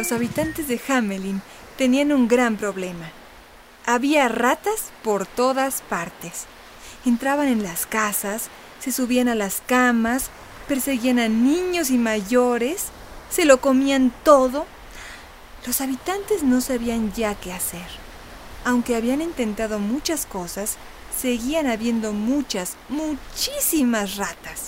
Los habitantes de Hamelin tenían un gran problema. Había ratas por todas partes. Entraban en las casas, se subían a las camas, perseguían a niños y mayores, se lo comían todo. Los habitantes no sabían ya qué hacer. Aunque habían intentado muchas cosas, seguían habiendo muchas, muchísimas ratas.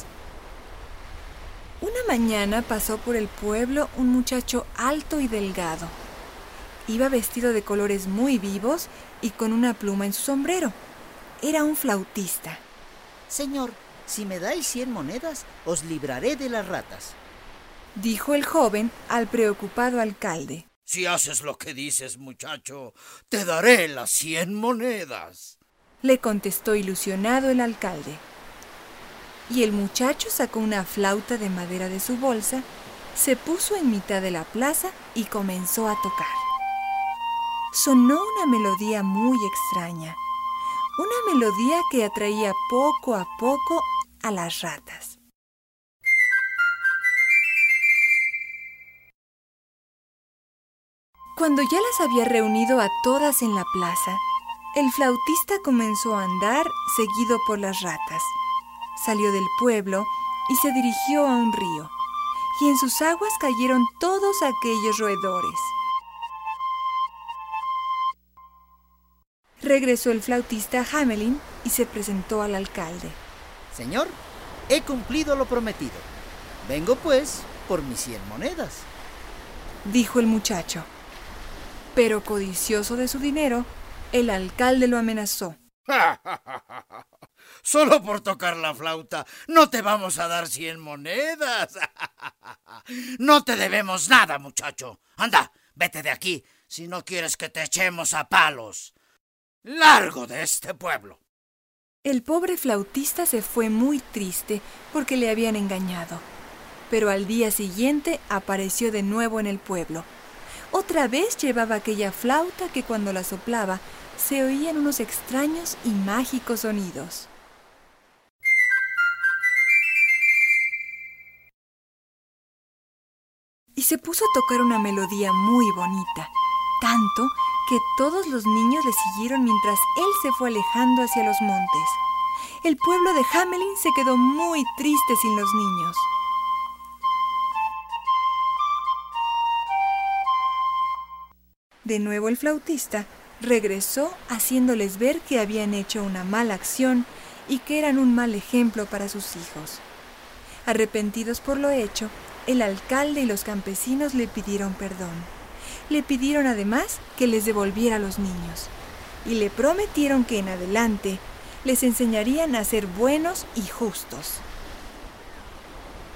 Una mañana pasó por el pueblo un muchacho alto y delgado. Iba vestido de colores muy vivos y con una pluma en su sombrero. Era un flautista. Señor, si me dais cien monedas, os libraré de las ratas. Dijo el joven al preocupado alcalde. Si haces lo que dices, muchacho, te daré las cien monedas. Le contestó ilusionado el alcalde y el muchacho sacó una flauta de madera de su bolsa, se puso en mitad de la plaza y comenzó a tocar. Sonó una melodía muy extraña, una melodía que atraía poco a poco a las ratas. Cuando ya las había reunido a todas en la plaza, el flautista comenzó a andar seguido por las ratas salió del pueblo y se dirigió a un río, y en sus aguas cayeron todos aquellos roedores. Regresó el flautista Hamelin y se presentó al alcalde. Señor, he cumplido lo prometido. Vengo pues por mis cien monedas. Dijo el muchacho. Pero codicioso de su dinero, el alcalde lo amenazó. Solo por tocar la flauta no te vamos a dar cien monedas. No te debemos nada, muchacho. Anda, vete de aquí si no quieres que te echemos a palos. Largo de este pueblo. El pobre flautista se fue muy triste porque le habían engañado. Pero al día siguiente apareció de nuevo en el pueblo. Otra vez llevaba aquella flauta que cuando la soplaba se oían unos extraños y mágicos sonidos. Se puso a tocar una melodía muy bonita, tanto que todos los niños le siguieron mientras él se fue alejando hacia los montes. El pueblo de Hamelin se quedó muy triste sin los niños. De nuevo el flautista regresó haciéndoles ver que habían hecho una mala acción y que eran un mal ejemplo para sus hijos. Arrepentidos por lo hecho, el alcalde y los campesinos le pidieron perdón. Le pidieron además que les devolviera a los niños y le prometieron que en adelante les enseñarían a ser buenos y justos.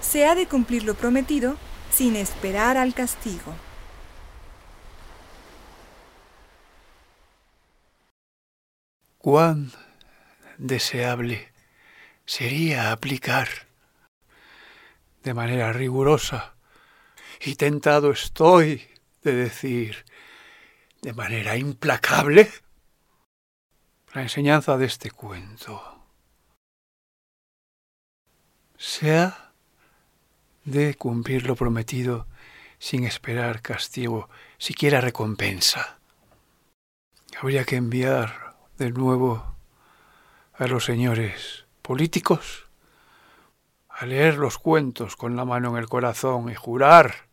Se ha de cumplir lo prometido sin esperar al castigo. Cuán deseable sería aplicar de manera rigurosa y tentado estoy de decir de manera implacable la enseñanza de este cuento. Sea de cumplir lo prometido sin esperar castigo, siquiera recompensa. Habría que enviar de nuevo a los señores políticos a leer los cuentos con la mano en el corazón y jurar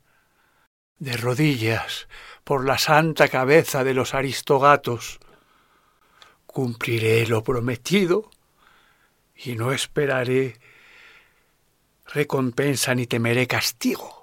de rodillas por la santa cabeza de los aristogatos, cumpliré lo prometido y no esperaré recompensa ni temeré castigo.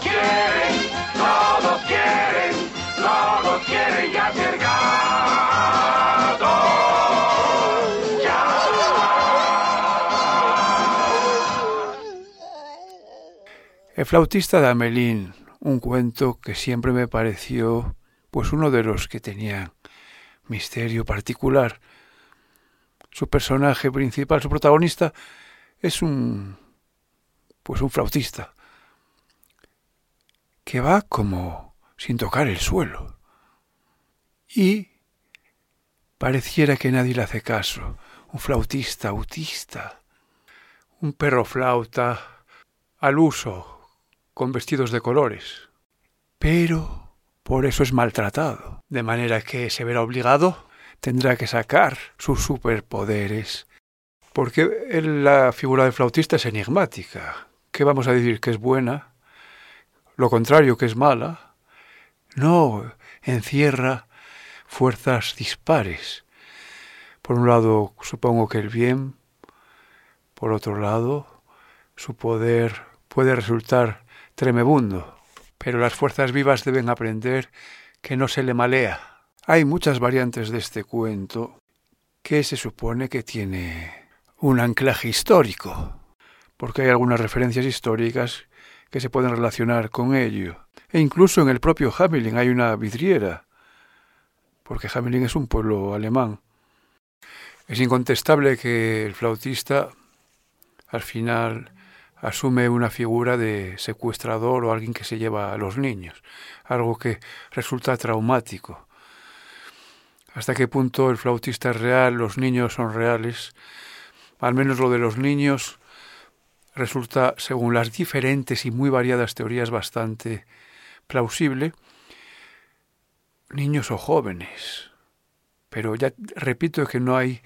Quieren, todos quieren, todos quieren ya ser gato ya. El flautista de Amelín, un cuento que siempre me pareció pues uno de los que tenían misterio particular. Su personaje principal, su protagonista, es un pues un flautista que va como sin tocar el suelo. Y pareciera que nadie le hace caso. Un flautista autista, un perro flauta al uso, con vestidos de colores. Pero por eso es maltratado, de manera que se verá obligado, tendrá que sacar sus superpoderes. Porque la figura del flautista es enigmática. ¿Qué vamos a decir que es buena? Lo contrario, que es mala. No, encierra fuerzas dispares. Por un lado, supongo que el bien, por otro lado, su poder puede resultar tremebundo, pero las fuerzas vivas deben aprender que no se le malea. Hay muchas variantes de este cuento que se supone que tiene un anclaje histórico, porque hay algunas referencias históricas que se pueden relacionar con ello. E incluso en el propio Hamelin hay una vidriera, porque Hamelin es un pueblo alemán. Es incontestable que el flautista al final asume una figura de secuestrador o alguien que se lleva a los niños, algo que resulta traumático. ¿Hasta qué punto el flautista es real, los niños son reales? Al menos lo de los niños resulta, según las diferentes y muy variadas teorías, bastante plausible. Niños o jóvenes. Pero ya repito que no hay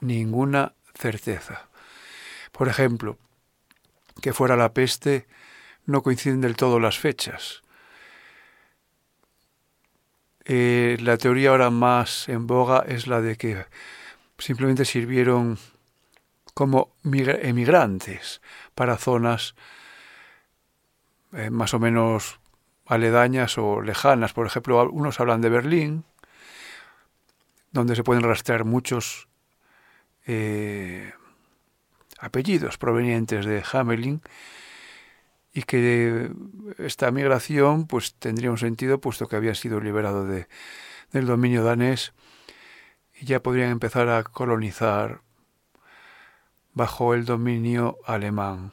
ninguna certeza. Por ejemplo, que fuera la peste, no coinciden del todo las fechas. Eh, la teoría ahora más en boga es la de que simplemente sirvieron como emigrantes para zonas eh, más o menos aledañas o lejanas. Por ejemplo, unos hablan de Berlín, donde se pueden rastrear muchos eh, apellidos provenientes de Hamelin y que esta migración pues tendría un sentido puesto que había sido liberado de, del dominio danés y ya podrían empezar a colonizar bajo el dominio alemán.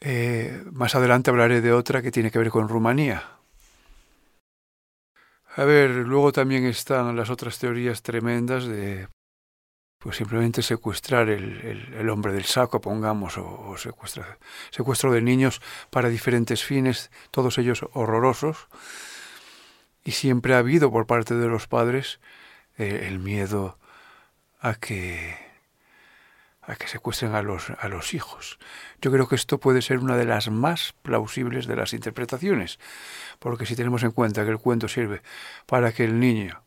Eh, más adelante hablaré de otra que tiene que ver con Rumanía. A ver, luego también están las otras teorías tremendas de pues simplemente secuestrar el, el, hombre del saco, pongamos, o, secuestro de niños para diferentes fines, todos ellos horrorosos. Y siempre ha habido por parte de los padres eh, el miedo a que a que secuestren a los, a los hijos. Yo creo que esto puede ser una de las más plausibles de las interpretaciones, porque si tenemos en cuenta que el cuento sirve para que el niño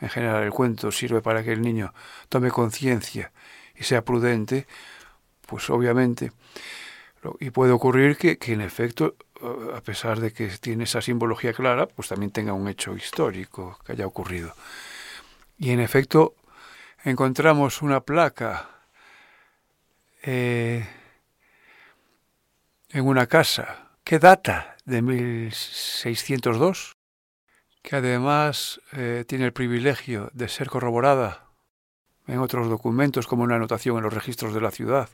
en general, el cuento sirve para que el niño tome conciencia y sea prudente, pues obviamente, y puede ocurrir que, que, en efecto, eh, a pesar de que tiene esa simbología clara, pues también tenga un hecho histórico que haya ocurrido. Y en efecto, encontramos una placa eh, en una casa que data de 1602 que además eh, tiene el privilegio de ser corroborada en otros documentos, como una anotación en los registros de la ciudad.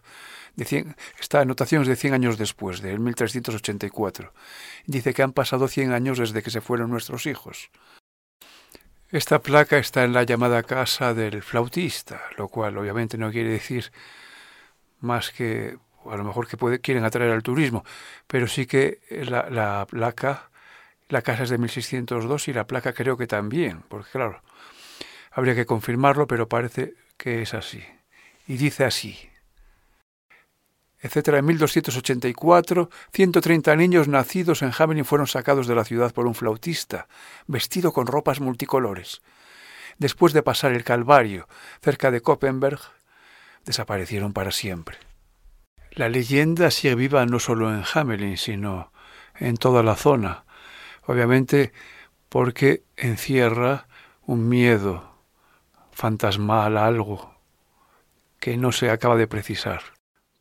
De esta anotación es de 100 años después, de 1384. Dice que han pasado 100 años desde que se fueron nuestros hijos. Esta placa está en la llamada casa del flautista, lo cual obviamente no quiere decir más que, a lo mejor que puede, quieren atraer al turismo, pero sí que la, la placa la casa es de 1602 y la placa creo que también, porque claro, habría que confirmarlo, pero parece que es así. Y dice así, etcétera. En 1284, 130 niños nacidos en Hamelin fueron sacados de la ciudad por un flautista, vestido con ropas multicolores. Después de pasar el Calvario cerca de Koppenberg, desaparecieron para siempre. La leyenda sigue viva no solo en Hamelin, sino en toda la zona, obviamente porque encierra un miedo fantasmal a algo que no se acaba de precisar.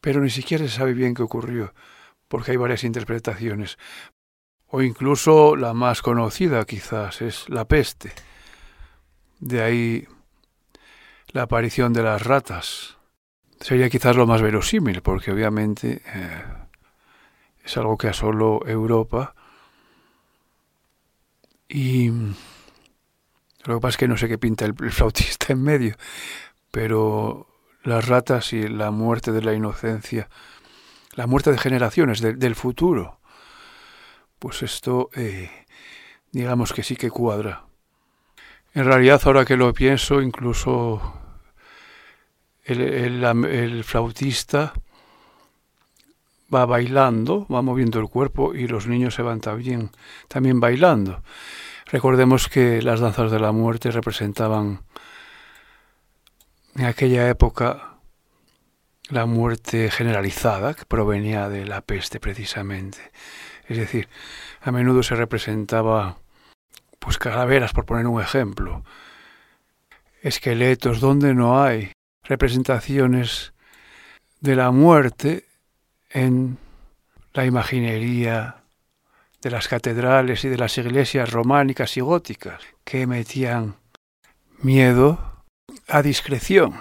Pero ni siquiera se sabe bien qué ocurrió, porque hay varias interpretaciones. O incluso la más conocida quizás es la peste. De ahí la aparición de las ratas. Sería quizás lo más verosímil, porque obviamente eh, es algo que asoló Europa. Y lo que pasa es que no sé qué pinta el, el flautista en medio, pero las ratas y la muerte de la inocencia, la muerte de generaciones de, del futuro, pues esto, eh, digamos que sí que cuadra. En realidad, ahora que lo pienso, incluso el, el, el flautista va bailando, va moviendo el cuerpo y los niños se van también, también bailando. Recordemos que las danzas de la muerte representaban en aquella época la muerte generalizada que provenía de la peste precisamente. Es decir, a menudo se representaba pues calaveras por poner un ejemplo, esqueletos donde no hay representaciones de la muerte en la imaginería de las catedrales y de las iglesias románicas y góticas que metían miedo a discreción.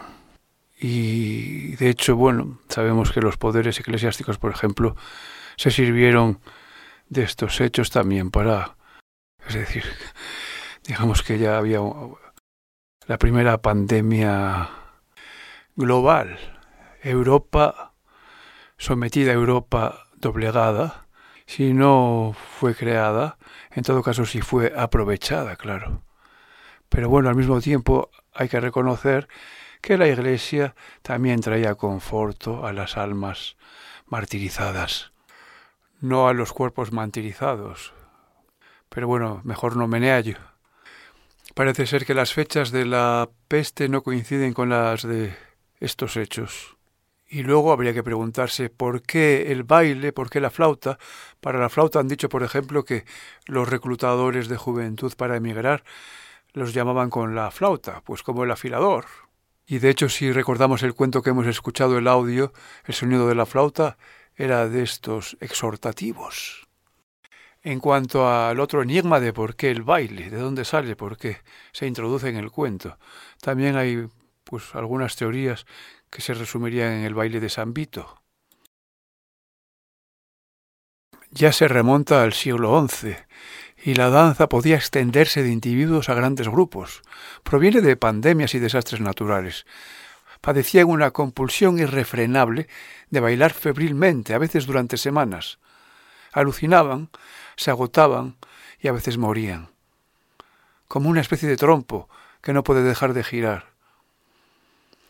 Y de hecho, bueno, sabemos que los poderes eclesiásticos, por ejemplo, se sirvieron de estos hechos también para, es decir, digamos que ya había la primera pandemia global, Europa sometida, Europa doblegada, si no fue creada, en todo caso sí fue aprovechada, claro. Pero bueno, al mismo tiempo hay que reconocer que la Iglesia también traía conforto a las almas martirizadas, no a los cuerpos martirizados. Pero bueno, mejor no meneallo. Parece ser que las fechas de la peste no coinciden con las de estos hechos. Y luego habría que preguntarse por qué el baile, por qué la flauta. Para la flauta han dicho, por ejemplo, que los reclutadores de juventud para emigrar los llamaban con la flauta, pues como el afilador. Y de hecho, si recordamos el cuento que hemos escuchado, el audio, el sonido de la flauta era de estos exhortativos. En cuanto al otro enigma de por qué el baile, de dónde sale, por qué se introduce en el cuento, también hay pues algunas teorías que se resumirían en el baile de San Vito. Ya se remonta al siglo XI y la danza podía extenderse de individuos a grandes grupos. Proviene de pandemias y desastres naturales. Padecían una compulsión irrefrenable de bailar febrilmente, a veces durante semanas. Alucinaban, se agotaban y a veces morían. Como una especie de trompo que no puede dejar de girar.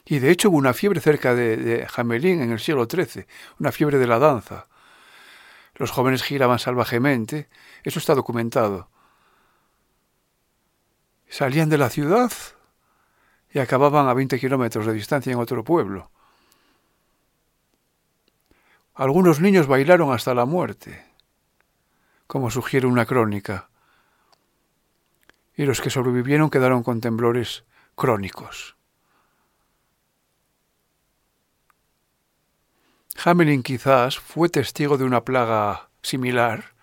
Y de hecho hubo una fiebre cerca de, de Jamelín en el siglo XIII, una fiebre de la danza. Los jóvenes giraban salvajemente, eso está documentado. Salían de la ciudad y acababan a 20 kilómetros de distancia en otro pueblo. Algunos niños bailaron hasta la muerte, como sugiere una crónica, y los que sobrevivieron quedaron con temblores crónicos. Hamelin quizás fue testigo de una plaga similar,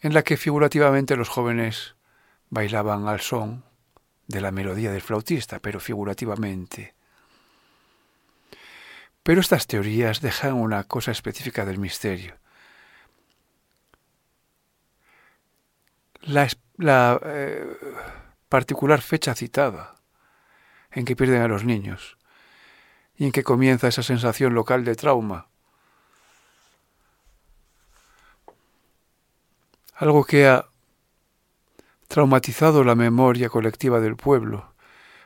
en la que figurativamente los jóvenes bailaban al son de la melodía del flautista, pero figurativamente. Pero estas teorías dejan una cosa específica del misterio. La, la eh, particular fecha citada en que pierden a los niños y en que comienza esa sensación local de trauma. Algo que ha traumatizado la memoria colectiva del pueblo,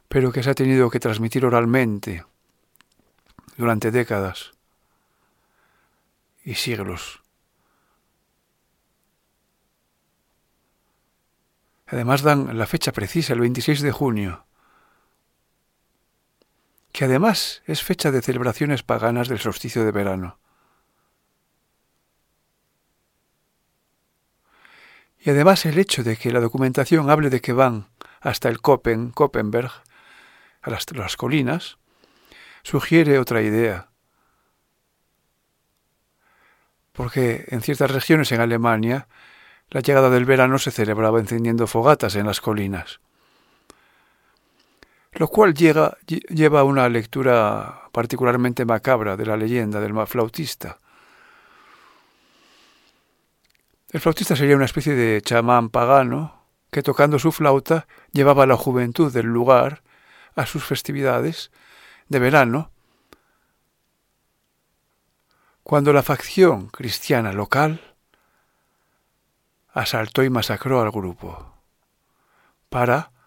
pero que se ha tenido que transmitir oralmente durante décadas y siglos. Además dan la fecha precisa, el 26 de junio, que además es fecha de celebraciones paganas del solsticio de verano. Y además el hecho de que la documentación hable de que van hasta el Kopen, Koppenberg, a las colinas, sugiere otra idea. porque en ciertas regiones en Alemania la llegada del verano se celebraba encendiendo fogatas en las colinas, lo cual lleva a una lectura particularmente macabra de la leyenda del flautista. El flautista sería una especie de chamán pagano que tocando su flauta llevaba a la juventud del lugar a sus festividades de verano, cuando la facción cristiana local asaltó y masacró al grupo para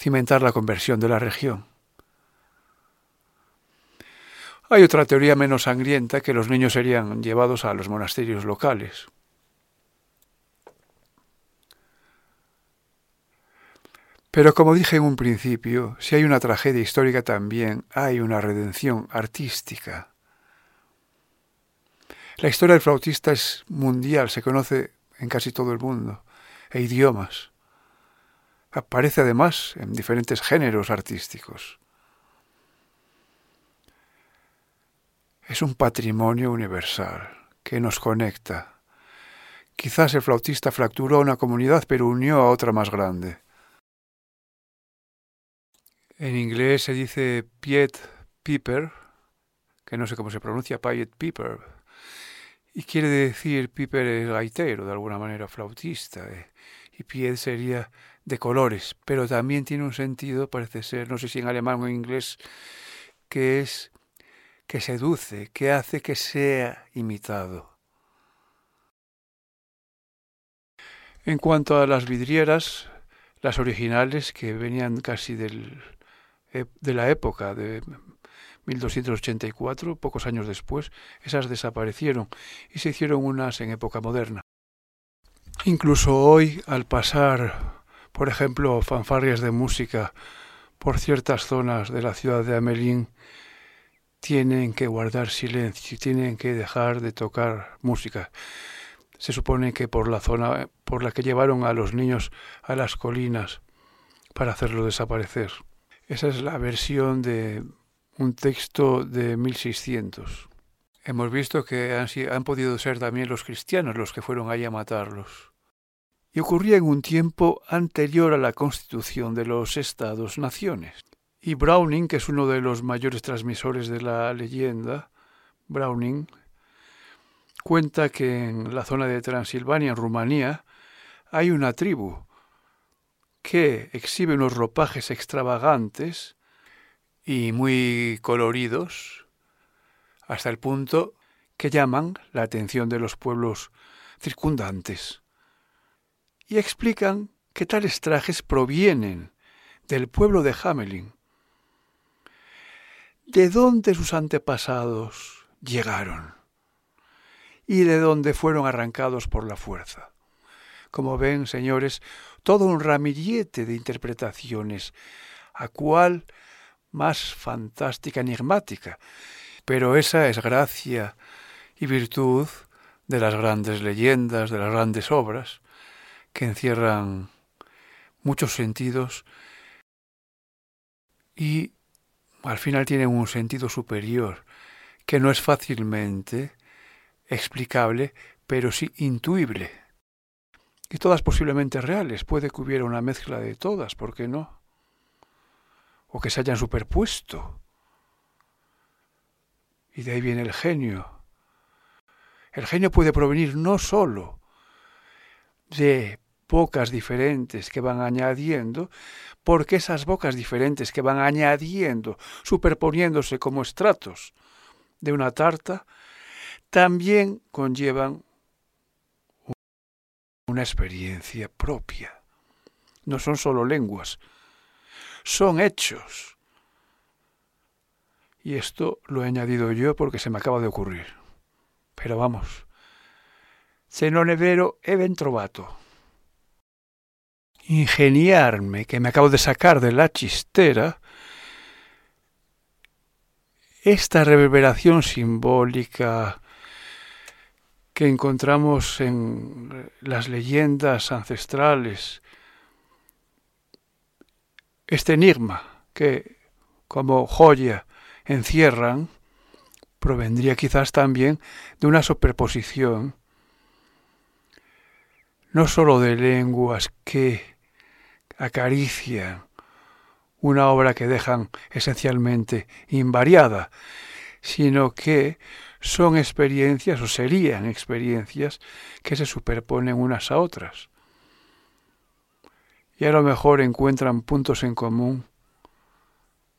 cimentar la conversión de la región. Hay otra teoría menos sangrienta que los niños serían llevados a los monasterios locales. Pero como dije en un principio, si hay una tragedia histórica también hay una redención artística. La historia del flautista es mundial, se conoce en casi todo el mundo, e idiomas. Aparece además en diferentes géneros artísticos. Es un patrimonio universal que nos conecta. Quizás el flautista fracturó una comunidad pero unió a otra más grande. En inglés se dice Piet Piper, que no sé cómo se pronuncia, Piet Piper, y quiere decir Piper es gaitero, de alguna manera flautista, eh, y Piet sería de colores, pero también tiene un sentido, parece ser, no sé si en alemán o en inglés, que es que seduce, que hace que sea imitado. En cuanto a las vidrieras, las originales que venían casi del, de la época de 1284, pocos años después, esas desaparecieron y se hicieron unas en época moderna. Incluso hoy, al pasar, por ejemplo, fanfarrias de música por ciertas zonas de la ciudad de Amelín, tienen que guardar silencio, tienen que dejar de tocar música. Se supone que por la zona por la que llevaron a los niños a las colinas para hacerlo desaparecer. Esa es la versión de un texto de 1600. Hemos visto que han, han podido ser también los cristianos los que fueron ahí a matarlos y ocurría en un tiempo anterior a la constitución de los Estados-naciones. Y Browning, que es uno de los mayores transmisores de la leyenda, Browning, cuenta que en la zona de Transilvania, en Rumanía, hay una tribu que exhibe unos ropajes extravagantes y muy coloridos, hasta el punto que llaman la atención de los pueblos circundantes y explican que tales trajes provienen del pueblo de Hamelin. ¿De dónde sus antepasados llegaron? ¿Y de dónde fueron arrancados por la fuerza? Como ven, señores, todo un ramillete de interpretaciones, a cual más fantástica, enigmática. Pero esa es gracia y virtud de las grandes leyendas, de las grandes obras, que encierran muchos sentidos y al final tienen un sentido superior que no es fácilmente explicable, pero sí intuible. Y todas posiblemente reales. Puede que hubiera una mezcla de todas, ¿por qué no? O que se hayan superpuesto. Y de ahí viene el genio. El genio puede provenir no sólo de bocas diferentes que van añadiendo, porque esas bocas diferentes que van añadiendo, superponiéndose como estratos de una tarta, también conllevan una experiencia propia. No son solo lenguas, son hechos. Y esto lo he añadido yo porque se me acaba de ocurrir. Pero vamos, se non è ben trovato. Ingeniarme, que me acabo de sacar de la chistera, esta reverberación simbólica que encontramos en las leyendas ancestrales, este enigma que como joya encierran, provendría quizás también de una superposición no sólo de lenguas que acarician una obra que dejan esencialmente invariada, sino que son experiencias o serían experiencias que se superponen unas a otras. Y a lo mejor encuentran puntos en común,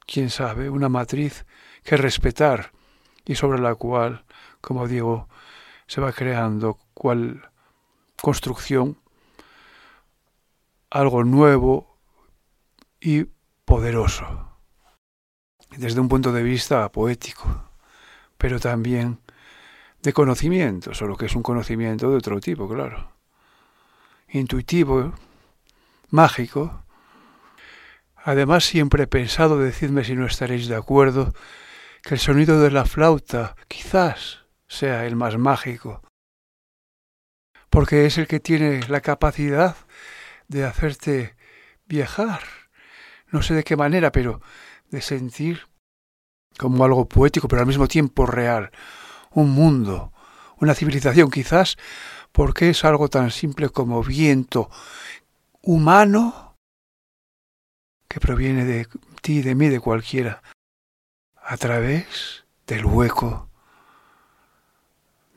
quién sabe, una matriz que respetar y sobre la cual, como digo, se va creando cual construcción algo nuevo y poderoso, desde un punto de vista poético, pero también de conocimiento, solo que es un conocimiento de otro tipo, claro. Intuitivo, mágico. Además, siempre he pensado, decidme si no estaréis de acuerdo, que el sonido de la flauta quizás sea el más mágico, porque es el que tiene la capacidad de hacerte viajar. No sé de qué manera, pero de sentir como algo poético, pero al mismo tiempo real, un mundo, una civilización quizás, porque es algo tan simple como viento humano que proviene de ti, de mí, de cualquiera, a través del hueco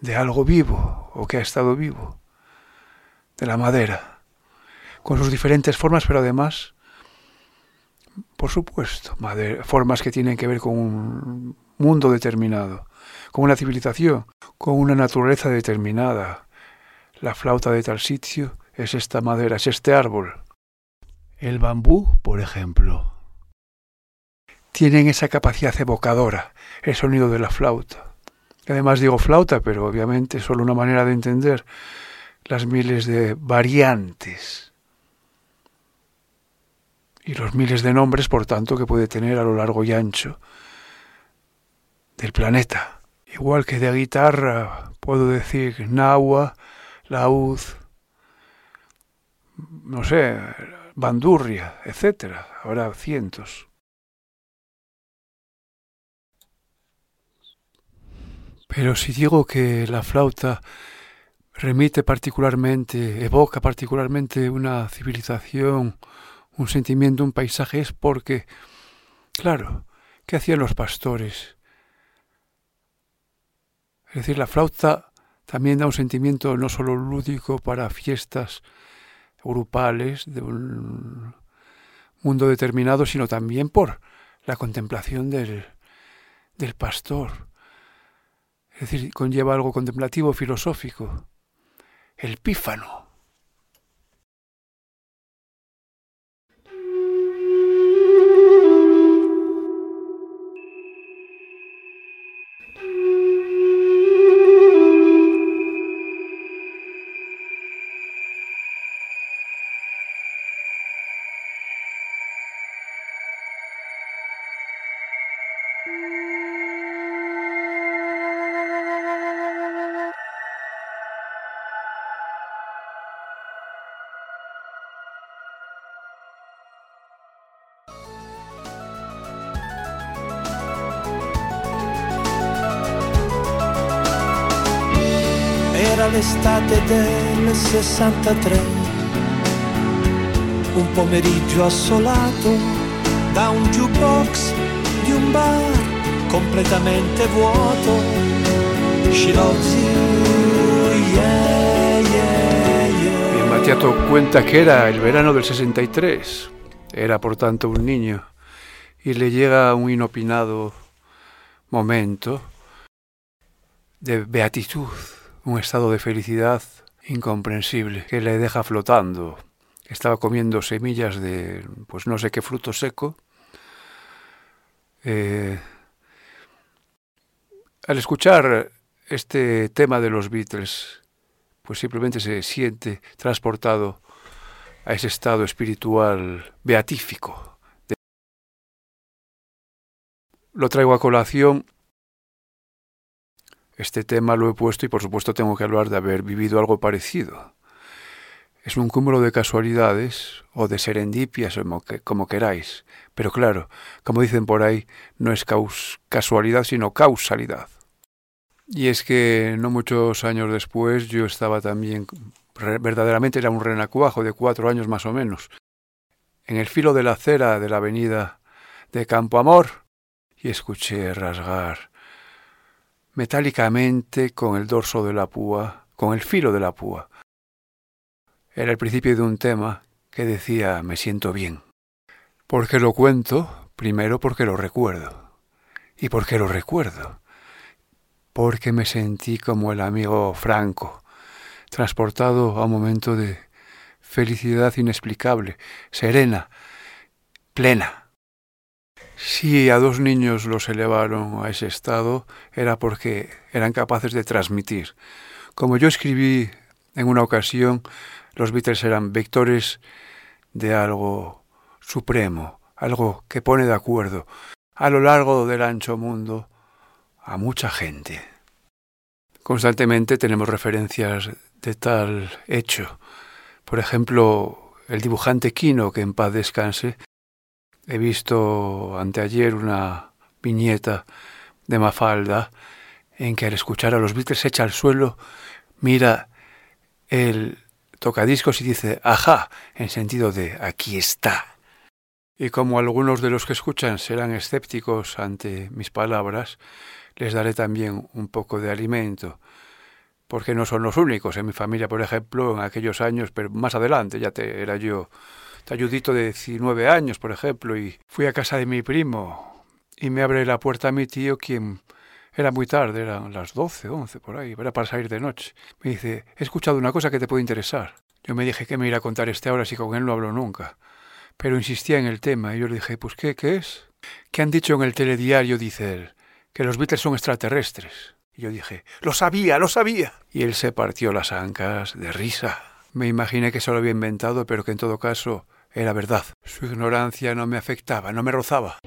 de algo vivo o que ha estado vivo, de la madera, con sus diferentes formas, pero además por supuesto, formas que tienen que ver con un mundo determinado, con una civilización, con una naturaleza determinada. La flauta de tal sitio es esta madera, es este árbol. El bambú, por ejemplo, tienen esa capacidad evocadora, el sonido de la flauta. Además digo flauta, pero obviamente es solo una manera de entender las miles de variantes y los miles de nombres, por tanto, que puede tener a lo largo y ancho del planeta. Igual que de guitarra puedo decir nahua, laúd, no sé, bandurria, etcétera. Habrá cientos. Pero si digo que la flauta remite particularmente, evoca particularmente una civilización un sentimiento, un paisaje, es porque, claro, ¿qué hacían los pastores? Es decir, la flauta también da un sentimiento no solo lúdico para fiestas grupales de un mundo determinado, sino también por la contemplación del, del pastor. Es decir, conlleva algo contemplativo, filosófico. El pífano. 63, un pomeriggio assolato da un jukebox di un bar completamente vuoto. She loves you, yeah, yeah, yeah. Y Matiato cuenta que era el verano del 63, era por tanto un niño, y le llega un inopinado momento de beatitud un estado de felicidad incomprensible que le deja flotando. Estaba comiendo semillas de, pues no sé qué fruto seco. Eh, al escuchar este tema de los Beatles, pues simplemente se siente transportado a ese estado espiritual beatífico. Lo traigo a colación este tema lo he puesto y por supuesto tengo que hablar de haber vivido algo parecido. Es un cúmulo de casualidades o de serendipias, como queráis. Pero claro, como dicen por ahí, no es casualidad, sino causalidad. Y es que no muchos años después yo estaba también verdaderamente era un renacuajo de cuatro años más o menos, en el filo de la acera de la avenida de Campo Amor, y escuché rasgar metálicamente con el dorso de la púa, con el filo de la púa. Era el principio de un tema que decía me siento bien. ¿Por qué lo cuento? Primero porque lo recuerdo. ¿Y por qué lo recuerdo? Porque me sentí como el amigo Franco, transportado a un momento de felicidad inexplicable, serena, plena. Si a dos niños los elevaron a ese estado, era porque eran capaces de transmitir. Como yo escribí en una ocasión, los Beatles eran vectores de algo supremo, algo que pone de acuerdo a lo largo del ancho mundo a mucha gente. Constantemente tenemos referencias de tal hecho. Por ejemplo, el dibujante Quino, que en paz descanse, he visto anteayer una viñeta de Mafalda en que al escuchar a los Beatles echa al suelo, mira el tocadiscos y dice ajá, en sentido de aquí está. Y como algunos de los que escuchan serán escépticos ante mis palabras, les daré también un poco de alimento porque no son los únicos. En mi familia, por ejemplo, en aquellos años, pero más adelante, ya te, era yo talludito de 19 años, por ejemplo, y fui a casa de mi primo y me abre la puerta a mi tío, quien era muy tarde, eran las 12, 11 por ahí, era para salir de noche. Me dice, he escuchado una cosa que te puede interesar. Yo me dije que me iba a contar este ahora si con él no hablo nunca. Pero insistía en el tema y yo le dije, pues ¿qué? ¿Qué es? ¿Qué han dicho en el telediario? Dice él, que los Beatles son extraterrestres. Y yo dije, lo sabía, lo sabía. Y él se partió las ancas de risa. Me imaginé que se lo había inventado, pero que en todo caso era verdad. Su ignorancia no me afectaba, no me rozaba.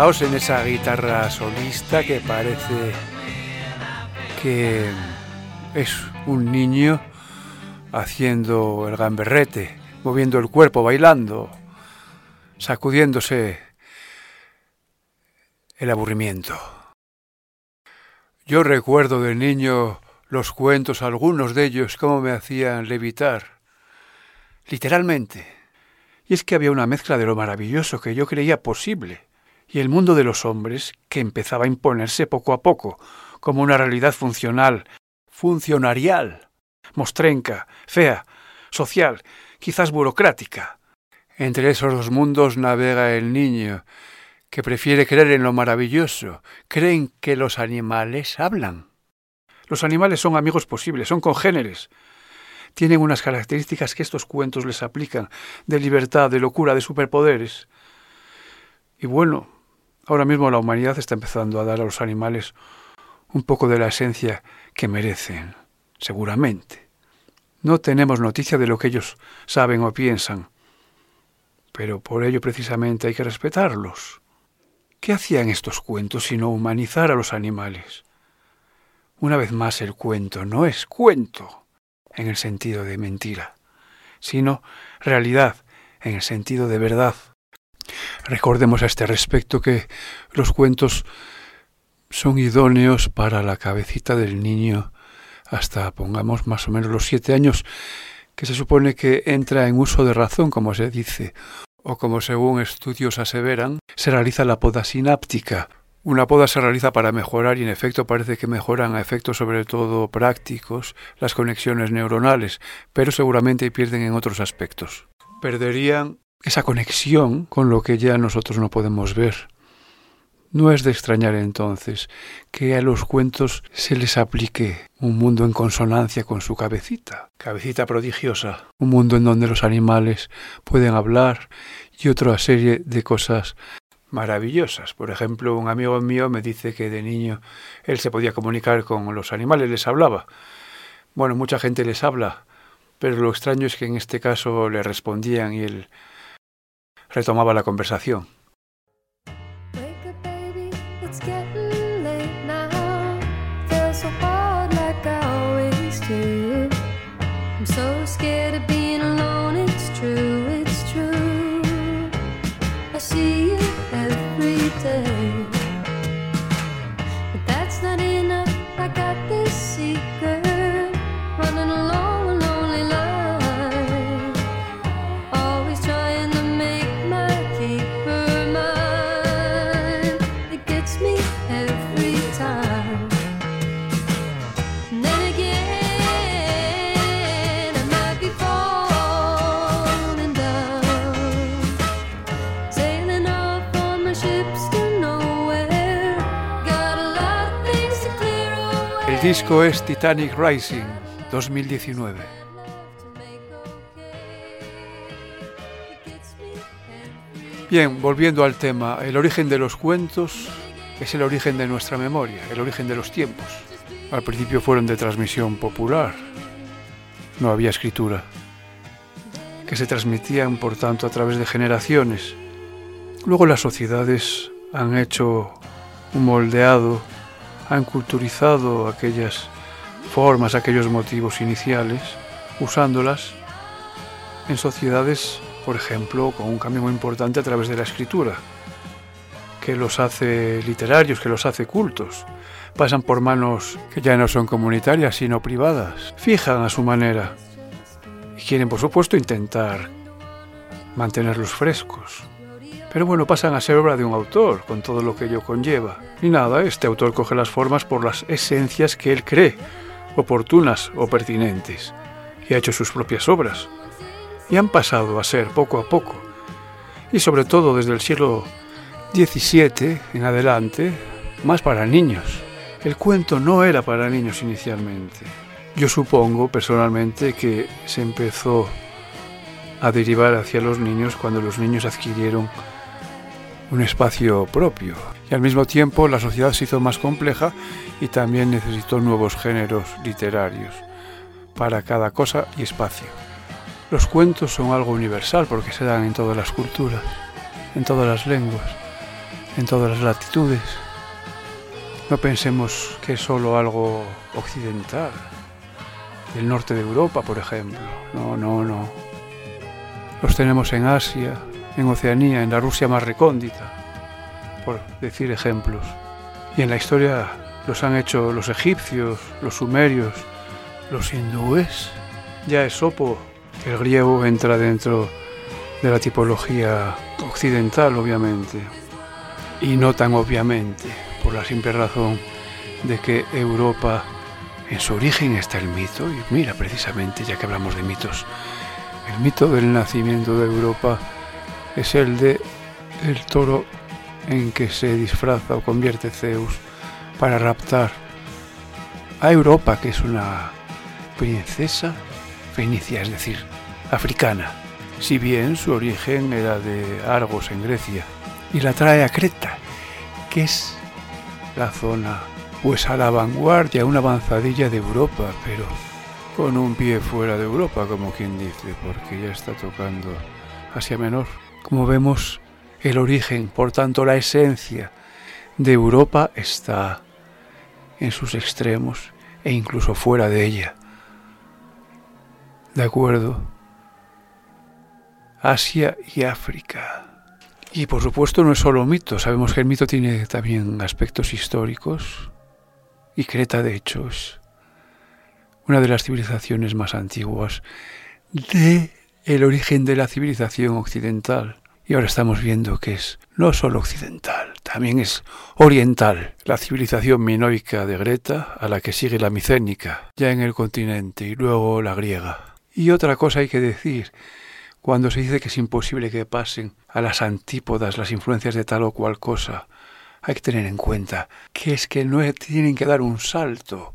En esa guitarra solista que parece que es un niño haciendo el gamberrete, moviendo el cuerpo, bailando, sacudiéndose el aburrimiento. Yo recuerdo de niño los cuentos, algunos de ellos, cómo me hacían levitar, literalmente. Y es que había una mezcla de lo maravilloso que yo creía posible y el mundo de los hombres que empezaba a imponerse poco a poco como una realidad funcional, funcionarial, mostrenca, fea, social, quizás burocrática. Entre esos dos mundos navega el niño, que prefiere creer en lo maravilloso, creen que los animales hablan. Los animales son amigos posibles, son congéneres. tienen unas características que estos cuentos les aplican, de libertad, de locura, de superpoderes. Y bueno, ahora mismo la humanidad está empezando a dar a los animales un poco de la esencia que merecen, seguramente. No tenemos noticia de lo que ellos saben o piensan, pero por ello precisamente hay que respetarlos. ¿Qué hacían estos cuentos sino humanizar a los animales? Una vez más el cuento no es cuento en el sentido de mentira, sino realidad en el sentido de verdad. Recordemos a este respecto que los cuentos son idóneos para la cabecita del niño hasta, pongamos, más o menos los siete años, que se supone que entra en uso de razón, como se dice, o como según estudios aseveran, se realiza la poda sináptica. Una poda se realiza para mejorar y en efecto parece que mejoran a efectos sobre todo prácticos las conexiones neuronales, pero seguramente pierden en otros aspectos. Perderían esa conexión con lo que ya nosotros no podemos ver. No es de extrañar entonces que a los cuentos se les aplique un mundo en consonancia con su cabecita, cabecita prodigiosa, un mundo en donde los animales pueden hablar y otra serie de cosas maravillosas. Por ejemplo, un amigo mío me dice que de niño él se podía comunicar con los animales, les hablaba. Bueno, mucha gente les habla, pero lo extraño es que en este caso le respondían y él retomaba la conversación. Disco es Titanic Rising 2019. Bien, volviendo al tema, el origen de los cuentos es el origen de nuestra memoria, el origen de los tiempos. Al principio fueron de transmisión popular, no había escritura, que se transmitían por tanto a través de generaciones. Luego las sociedades han hecho un moldeado han culturizado aquellas formas, aquellos motivos iniciales, usándolas en sociedades, por ejemplo, con un cambio muy importante a través de la escritura, que los hace literarios, que los hace cultos. Pasan por manos que ya no son comunitarias, sino privadas. Fijan a su manera. Y quieren, por supuesto, intentar mantenerlos frescos. Pero bueno, pasan a ser obra de un autor, con todo lo que ello conlleva. Y nada, este autor coge las formas por las esencias que él cree, oportunas o pertinentes, y ha hecho sus propias obras. Y han pasado a ser, poco a poco, y sobre todo desde el siglo XVII en adelante, más para niños. El cuento no era para niños inicialmente. Yo supongo personalmente que se empezó a derivar hacia los niños cuando los niños adquirieron un espacio propio. Y al mismo tiempo la sociedad se hizo más compleja y también necesitó nuevos géneros literarios para cada cosa y espacio. Los cuentos son algo universal porque se dan en todas las culturas, en todas las lenguas, en todas las latitudes. No pensemos que es solo algo occidental, del norte de Europa, por ejemplo. No, no, no. Los tenemos en Asia, en Oceanía, en la Rusia más recóndita, por decir ejemplos. Y en la historia los han hecho los egipcios, los sumerios, los hindúes. Ya es Sopo, el griego entra dentro de la tipología occidental, obviamente. Y no tan obviamente, por la simple razón de que Europa, en su origen está el mito, y mira precisamente, ya que hablamos de mitos, el mito del nacimiento de Europa es el de el toro en que se disfraza o convierte Zeus para raptar a Europa, que es una princesa fenicia, es decir, africana, si bien su origen era de Argos en Grecia, y la trae a Creta, que es la zona pues a la vanguardia, una avanzadilla de Europa, pero con un pie fuera de Europa, como quien dice, porque ya está tocando Asia Menor. Como vemos, el origen, por tanto la esencia de Europa está en sus extremos e incluso fuera de ella. ¿De acuerdo? Asia y África. Y por supuesto no es solo mito, sabemos que el mito tiene también aspectos históricos y Creta de hecho es una de las civilizaciones más antiguas de el origen de la civilización occidental. Y ahora estamos viendo que es no solo occidental, también es oriental. La civilización minoica de Greta, a la que sigue la micénica, ya en el continente, y luego la griega. Y otra cosa hay que decir, cuando se dice que es imposible que pasen a las antípodas las influencias de tal o cual cosa, hay que tener en cuenta que es que no tienen que dar un salto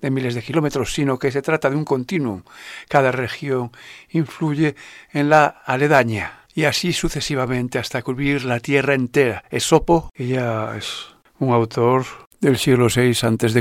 de miles de kilómetros, sino que se trata de un continuum. Cada región influye en la aledaña y así sucesivamente hasta cubrir la tierra entera. Esopo, ya es un autor del siglo VI antes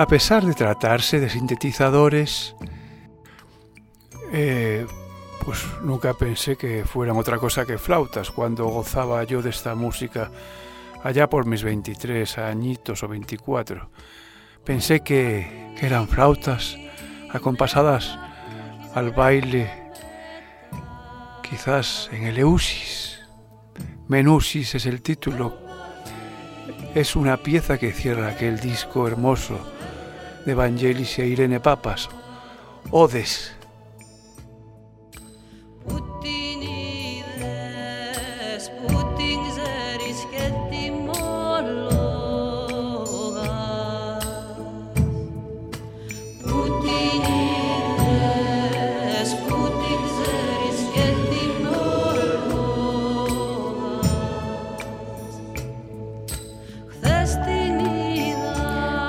A pesar de tratarse de sintetizadores, eh, pues nunca pensé que fueran otra cosa que flautas cuando gozaba yo de esta música allá por mis 23 añitos o 24. Pensé que, que eran flautas acompasadas al baile, quizás en el Eusis. Menusis es el título. Es una pieza que cierra aquel disco hermoso de Vangelis e Irene Papas, Odes.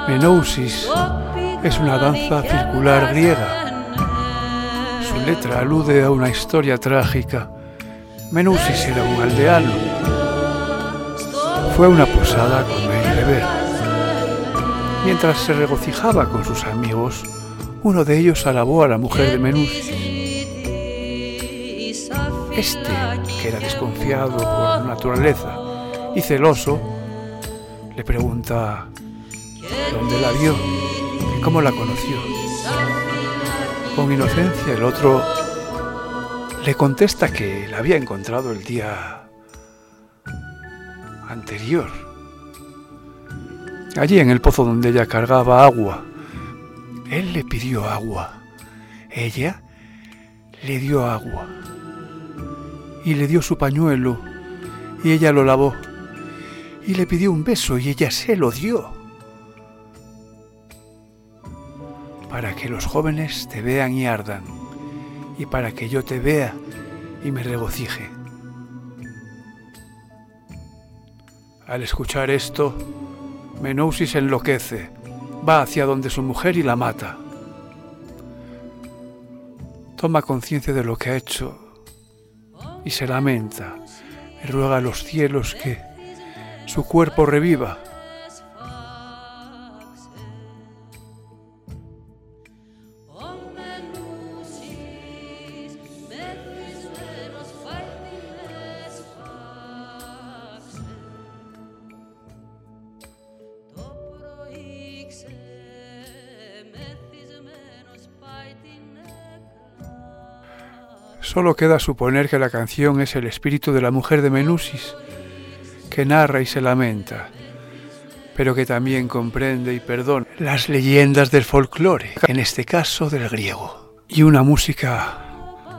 Menousis es una danza circular griega. Su letra alude a una historia trágica. Menusis era un aldeano. Fue a una posada a comer y beber. Mientras se regocijaba con sus amigos, uno de ellos alabó a la mujer de Menusis. Este, que era desconfiado por naturaleza y celoso, le pregunta dónde la vio cómo la conoció. Con inocencia el otro le contesta que la había encontrado el día anterior, allí en el pozo donde ella cargaba agua. Él le pidió agua, ella le dio agua y le dio su pañuelo y ella lo lavó y le pidió un beso y ella se lo dio. Para que los jóvenes te vean y ardan y para que yo te vea y me regocije. Al escuchar esto, Menousis enloquece, va hacia donde su mujer y la mata. Toma conciencia de lo que ha hecho y se lamenta, y ruega a los cielos que su cuerpo reviva. Solo queda suponer que la canción es el espíritu de la mujer de Menusis, que narra y se lamenta, pero que también comprende y perdona las leyendas del folclore, en este caso del griego, y una música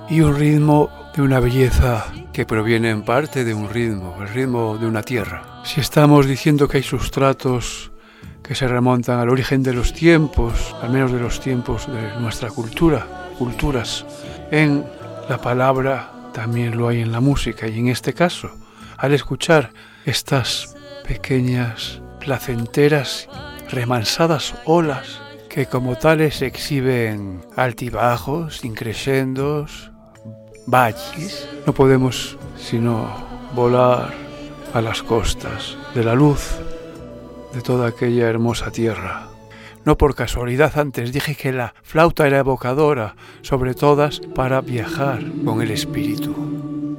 y un ritmo de una belleza que proviene en parte de un ritmo, el ritmo de una tierra. Si estamos diciendo que hay sustratos que se remontan al origen de los tiempos, al menos de los tiempos de nuestra cultura, culturas, en la palabra también lo hay en la música y en este caso, al escuchar estas pequeñas, placenteras, remansadas olas que como tales exhiben altibajos, increscendos, valles, no podemos sino volar a las costas de la luz de toda aquella hermosa tierra. No por casualidad antes dije que la flauta era evocadora, sobre todas para viajar con el espíritu.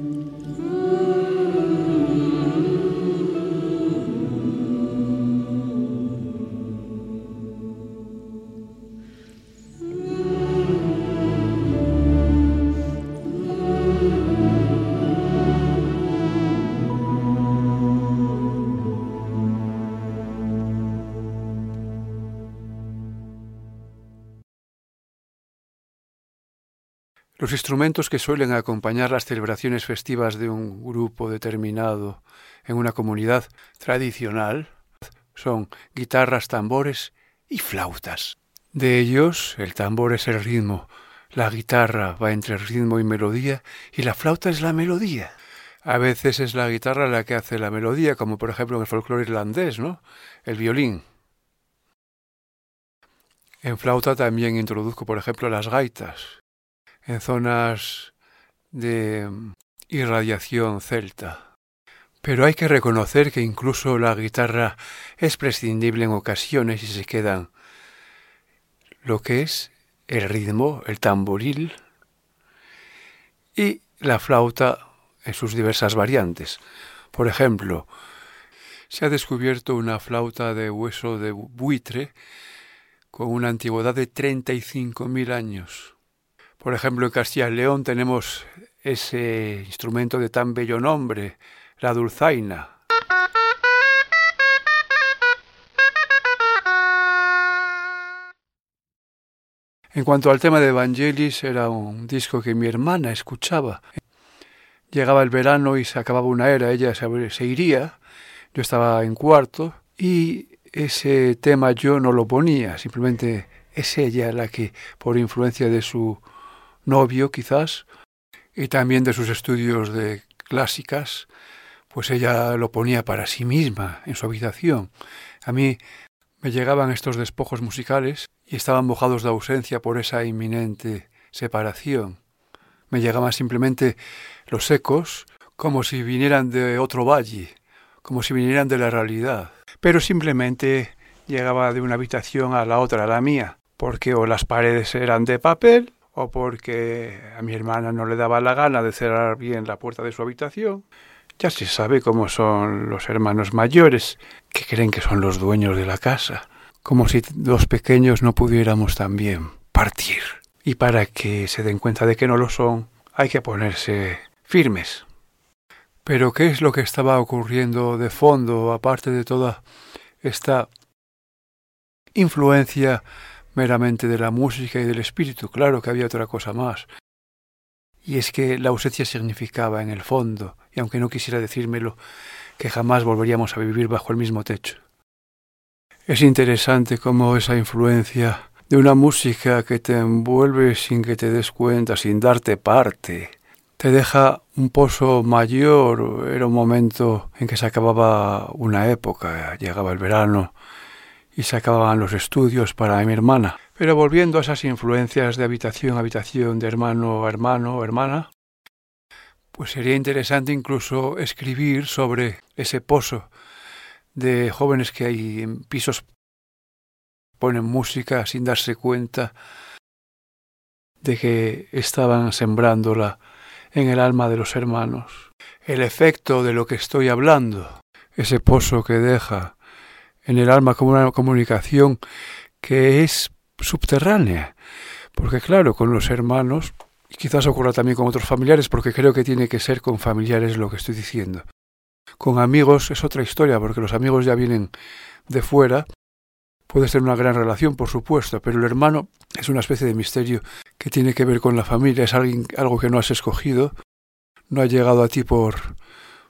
Los instrumentos que suelen acompañar las celebraciones festivas de un grupo determinado en una comunidad tradicional son guitarras, tambores y flautas. De ellos, el tambor es el ritmo, la guitarra va entre ritmo y melodía y la flauta es la melodía. A veces es la guitarra la que hace la melodía, como por ejemplo en el folclore irlandés, ¿no? El violín. En flauta también introduzco, por ejemplo, las gaitas, en zonas de irradiación celta. Pero hay que reconocer que incluso la guitarra es prescindible en ocasiones y se quedan lo que es el ritmo, el tamboril y la flauta en sus diversas variantes. Por ejemplo, se ha descubierto una flauta de hueso de buitre con una antigüedad de 35.000 años. Por ejemplo, en Castilla y León tenemos ese instrumento de tan bello nombre, la dulzaina. En cuanto al tema de Evangelis, era un disco que mi hermana escuchaba. Llegaba el verano y se acababa una era, ella se iría, yo estaba en cuarto y ese tema yo no lo ponía, simplemente es ella la que, por influencia de su novio quizás, y también de sus estudios de clásicas, pues ella lo ponía para sí misma en su habitación. A mí me llegaban estos despojos musicales y estaban mojados de ausencia por esa inminente separación. Me llegaban simplemente los ecos como si vinieran de otro valle, como si vinieran de la realidad. Pero simplemente llegaba de una habitación a la otra, a la mía, porque o las paredes eran de papel o porque a mi hermana no le daba la gana de cerrar bien la puerta de su habitación. Ya se sabe cómo son los hermanos mayores, que creen que son los dueños de la casa, como si los pequeños no pudiéramos también partir. Y para que se den cuenta de que no lo son, hay que ponerse firmes. Pero ¿qué es lo que estaba ocurriendo de fondo, aparte de toda esta influencia meramente de la música y del espíritu? Claro que había otra cosa más. Y es que la ausencia significaba, en el fondo, y aunque no quisiera decírmelo, que jamás volveríamos a vivir bajo el mismo techo. Es interesante cómo esa influencia de una música que te envuelve sin que te des cuenta, sin darte parte, te deja un pozo mayor. Era un momento en que se acababa una época, llegaba el verano y se acababan los estudios para mi hermana. Pero volviendo a esas influencias de habitación a habitación, de hermano a hermano o hermana, pues sería interesante incluso escribir sobre ese pozo de jóvenes que hay en pisos ponen música sin darse cuenta de que estaban sembrándola en el alma de los hermanos. El efecto de lo que estoy hablando, ese pozo que deja en el alma como una comunicación que es subterránea. Porque claro, con los hermanos, y quizás ocurra también con otros familiares, porque creo que tiene que ser con familiares lo que estoy diciendo. Con amigos es otra historia, porque los amigos ya vienen de fuera. Puede ser una gran relación, por supuesto, pero el hermano es una especie de misterio que tiene que ver con la familia, es alguien, algo que no has escogido, no ha llegado a ti por,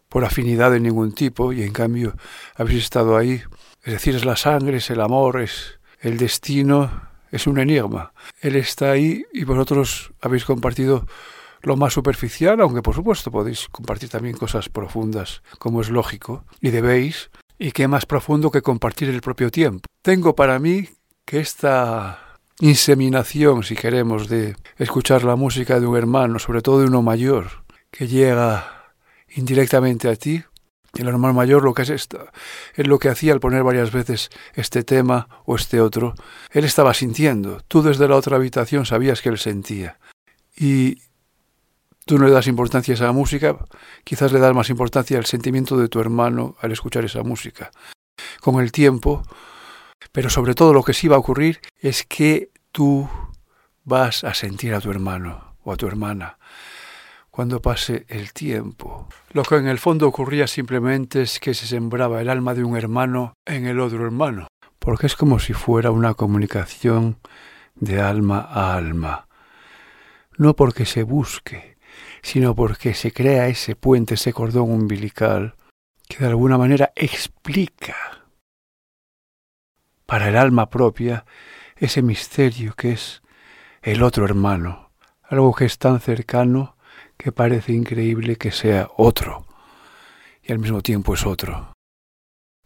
por afinidad de ningún tipo, y en cambio habéis estado ahí. Es decir, es la sangre, es el amor, es el destino, es un enigma. Él está ahí y vosotros habéis compartido lo más superficial, aunque por supuesto podéis compartir también cosas profundas, como es lógico, y debéis, y qué más profundo que compartir el propio tiempo. Tengo para mí que esta inseminación, si queremos, de escuchar la música de un hermano, sobre todo de uno mayor, que llega indirectamente a ti, el hermano mayor lo que es esto, es lo que hacía al poner varias veces este tema o este otro. Él estaba sintiendo, tú desde la otra habitación sabías que él sentía. Y tú no le das importancia a esa música, quizás le das más importancia al sentimiento de tu hermano al escuchar esa música. Con el tiempo, pero sobre todo lo que sí va a ocurrir es que tú vas a sentir a tu hermano o a tu hermana cuando pase el tiempo. Lo que en el fondo ocurría simplemente es que se sembraba el alma de un hermano en el otro hermano, porque es como si fuera una comunicación de alma a alma. No porque se busque, sino porque se crea ese puente, ese cordón umbilical, que de alguna manera explica para el alma propia ese misterio que es el otro hermano, algo que es tan cercano que parece increíble que sea otro y al mismo tiempo es otro.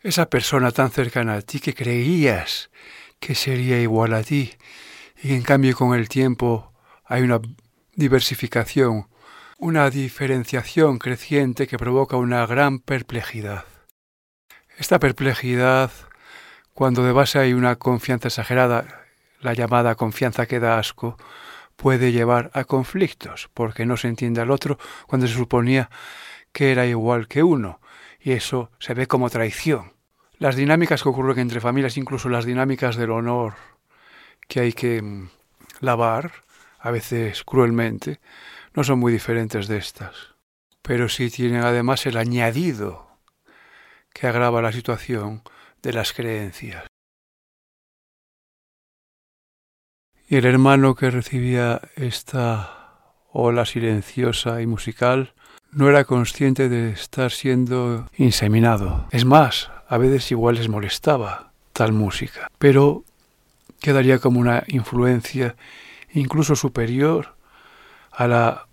Esa persona tan cercana a ti que creías que sería igual a ti y en cambio con el tiempo hay una diversificación, una diferenciación creciente que provoca una gran perplejidad. Esta perplejidad, cuando de base hay una confianza exagerada, la llamada confianza que da asco, puede llevar a conflictos, porque no se entiende al otro cuando se suponía que era igual que uno, y eso se ve como traición. Las dinámicas que ocurren entre familias, incluso las dinámicas del honor que hay que mm, lavar, a veces cruelmente, no son muy diferentes de estas. Pero sí tienen además el añadido que agrava la situación de las creencias. Y el hermano que recibía esta ola silenciosa y musical no era consciente de estar siendo inseminado. Es más, a veces igual les molestaba tal música, pero quedaría como una influencia incluso superior a la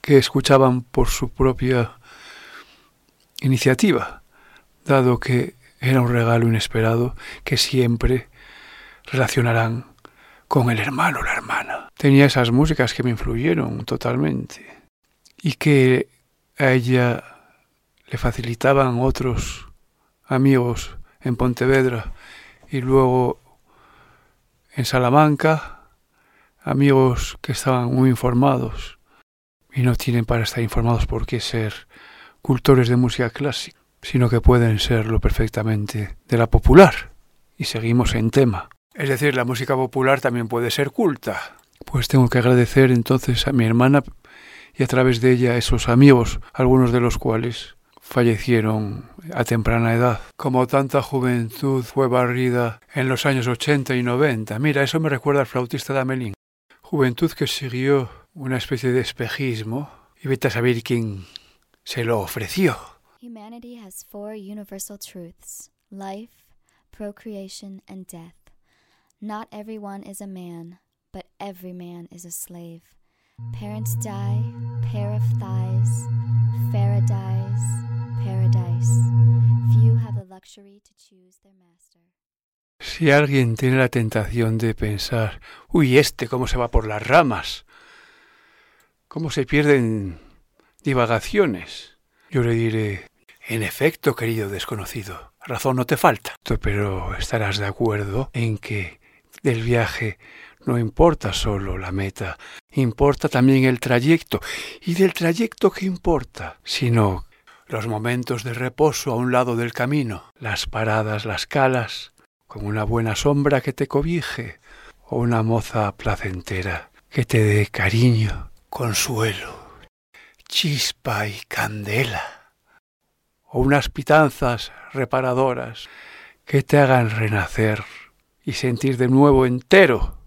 que escuchaban por su propia iniciativa, dado que era un regalo inesperado que siempre relacionarán con el hermano o la hermana. Tenía esas músicas que me influyeron totalmente y que a ella le facilitaban otros amigos en Pontevedra y luego en Salamanca amigos que estaban muy informados y no tienen para estar informados por qué ser cultores de música clásica, sino que pueden serlo perfectamente de la popular. Y seguimos en tema. Es decir, la música popular también puede ser culta. Pues tengo que agradecer entonces a mi hermana y a través de ella a esos amigos, algunos de los cuales fallecieron a temprana edad. Como tanta juventud fue barrida en los años 80 y 90. Mira, eso me recuerda al flautista de. Juventud que siguió una especie de espejismo y vete a saber quién se lo ofreció. Humanity has four universal truths life, procreation, and death. Not everyone is a man, but every man is a slave. Parents die, pair of thighs, Farah paradise. Few have the luxury to choose their master. Si alguien tiene la tentación de pensar, uy, este cómo se va por las ramas, cómo se pierden divagaciones, yo le diré, en efecto, querido desconocido, razón no te falta, pero estarás de acuerdo en que del viaje no importa solo la meta, importa también el trayecto. ¿Y del trayecto qué importa? Sino los momentos de reposo a un lado del camino, las paradas, las calas, con una buena sombra que te cobije, o una moza placentera que te dé cariño, consuelo, chispa y candela, o unas pitanzas reparadoras que te hagan renacer y sentir de nuevo entero,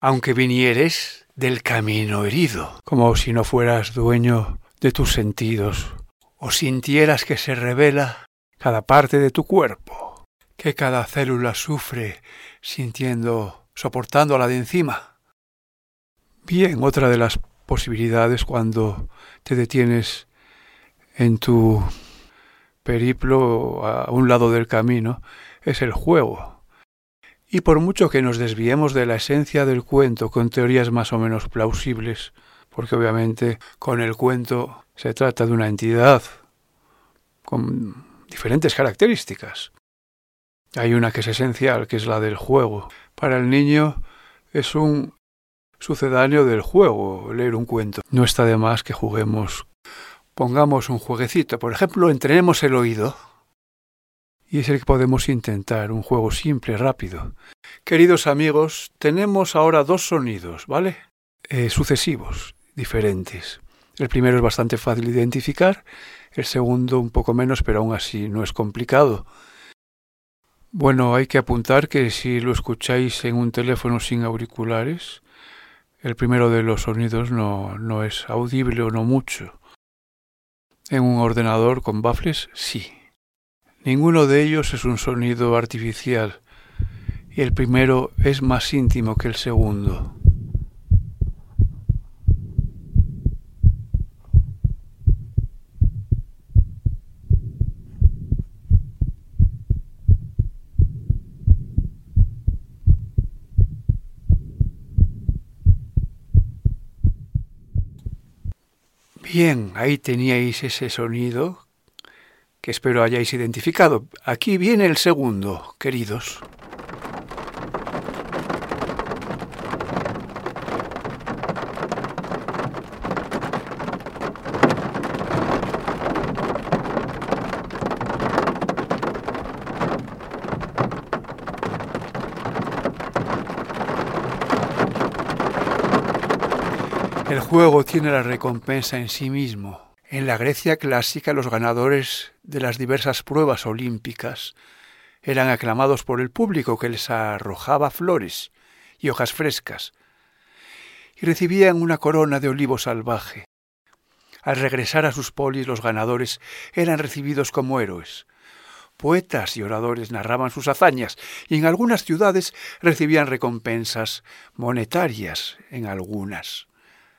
aunque vinieres del camino herido, como si no fueras dueño de tus sentidos, o sintieras que se revela cada parte de tu cuerpo, que cada célula sufre sintiendo, soportando la de encima. Bien, otra de las posibilidades cuando te detienes en tu periplo a un lado del camino es el juego y por mucho que nos desviemos de la esencia del cuento con teorías más o menos plausibles, porque obviamente con el cuento se trata de una entidad con diferentes características. Hay una que es esencial, que es la del juego. Para el niño es un sucedáneo del juego leer un cuento. No está de más que juguemos, pongamos un jueguecito, por ejemplo, entrenemos el oído y es el que podemos intentar, un juego simple, rápido. Queridos amigos, tenemos ahora dos sonidos, ¿vale? Eh, sucesivos, diferentes. El primero es bastante fácil de identificar, el segundo un poco menos, pero aún así no es complicado. Bueno, hay que apuntar que si lo escucháis en un teléfono sin auriculares, el primero de los sonidos no, no es audible o no mucho. En un ordenador con baffles, sí. Ninguno de ellos es un sonido artificial y el primero es más íntimo que el segundo. Bien, ahí teníais ese sonido espero hayáis identificado. Aquí viene el segundo, queridos. El juego tiene la recompensa en sí mismo. En la Grecia clásica los ganadores de las diversas pruebas olímpicas eran aclamados por el público que les arrojaba flores y hojas frescas y recibían una corona de olivo salvaje. Al regresar a sus polis los ganadores eran recibidos como héroes. Poetas y oradores narraban sus hazañas y en algunas ciudades recibían recompensas monetarias en algunas.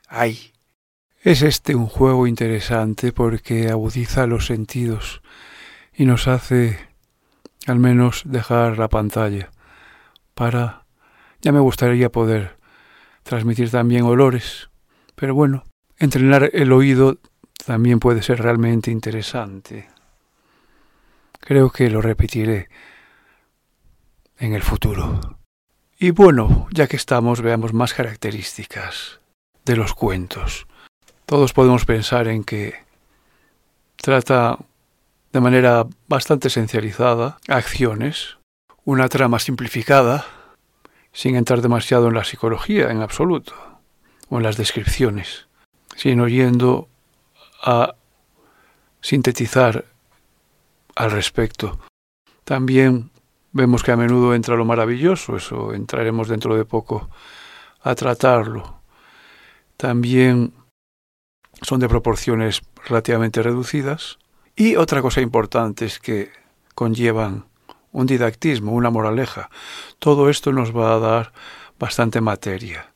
¡Ay! Es este un juego interesante porque agudiza los sentidos y nos hace al menos dejar la pantalla para... Ya me gustaría poder transmitir también olores, pero bueno, entrenar el oído también puede ser realmente interesante. Creo que lo repetiré. en el futuro. Y bueno, ya que estamos, veamos más características de los cuentos. Todos podemos pensar en que trata de manera bastante esencializada acciones, una trama simplificada, sin entrar demasiado en la psicología en absoluto, o en las descripciones, sino yendo a sintetizar al respecto. También vemos que a menudo entra lo maravilloso, eso entraremos dentro de poco a tratarlo. También son de proporciones relativamente reducidas. Y otra cosa importante es que conllevan un didactismo, una moraleja. Todo esto nos va a dar bastante materia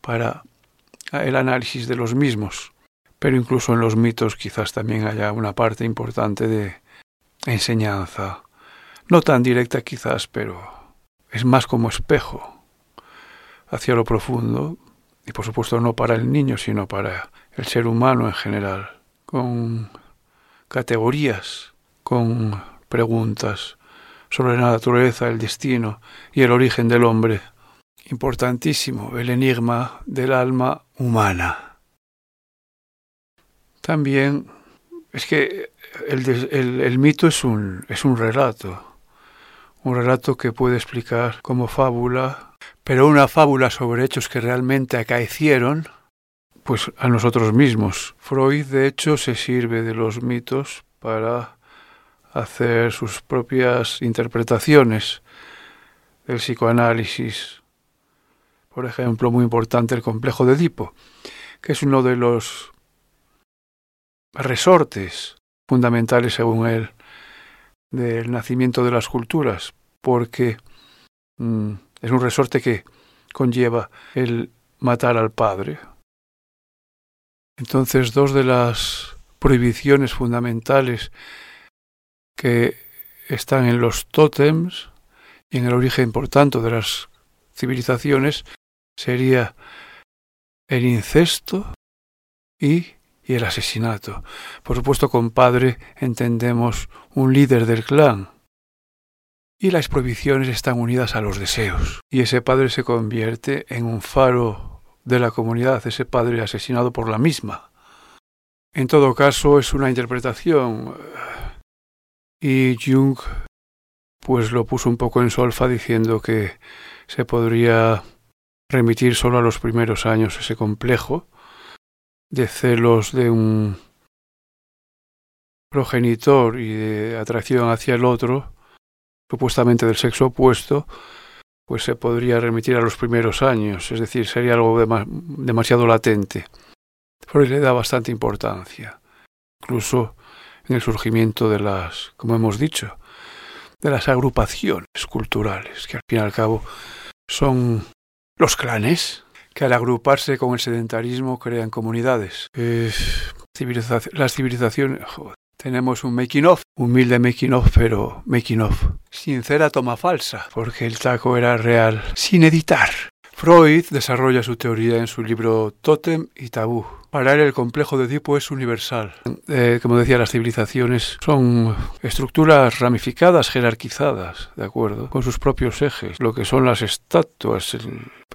para el análisis de los mismos. Pero incluso en los mitos quizás también haya una parte importante de enseñanza. No tan directa quizás, pero es más como espejo hacia lo profundo y por supuesto no para el niño, sino para el ser humano en general, con categorías, con preguntas sobre la naturaleza, el destino y el origen del hombre. Importantísimo, el enigma del alma humana. También es que el, el, el mito es un, es un relato, un relato que puede explicar como fábula, pero una fábula sobre hechos que realmente acaecieron, pues a nosotros mismos. Freud, de hecho, se sirve de los mitos para hacer sus propias interpretaciones del psicoanálisis. Por ejemplo, muy importante el complejo de Edipo, que es uno de los resortes fundamentales, según él, del nacimiento de las culturas, porque mm, es un resorte que conlleva el matar al padre. Entonces, dos de las prohibiciones fundamentales que están en los tótems y en el origen, por tanto, de las civilizaciones sería el incesto y, y el asesinato. Por supuesto, con padre entendemos un líder del clan. Y las prohibiciones están unidas a los deseos. Y ese padre se convierte en un faro de la comunidad, ese padre asesinado por la misma. En todo caso, es una interpretación y Jung pues lo puso un poco en solfa diciendo que se podría remitir solo a los primeros años ese complejo de celos de un progenitor y de atracción hacia el otro, supuestamente del sexo opuesto, pues se podría remitir a los primeros años, es decir, sería algo demasiado latente. Freud le da bastante importancia. Incluso en el surgimiento de las, como hemos dicho, de las agrupaciones culturales, que al fin y al cabo son los clanes, que al agruparse con el sedentarismo crean comunidades. Eh, las civilizaciones, tenemos un making of, humilde making of, pero making of. Sincera toma falsa, porque el taco era real, sin editar. Freud desarrolla su teoría en su libro Totem y Tabú. Para él el complejo de Edipo es universal. Eh, como decía, las civilizaciones son estructuras ramificadas, jerarquizadas, ¿de acuerdo? Con sus propios ejes, lo que son las estatuas,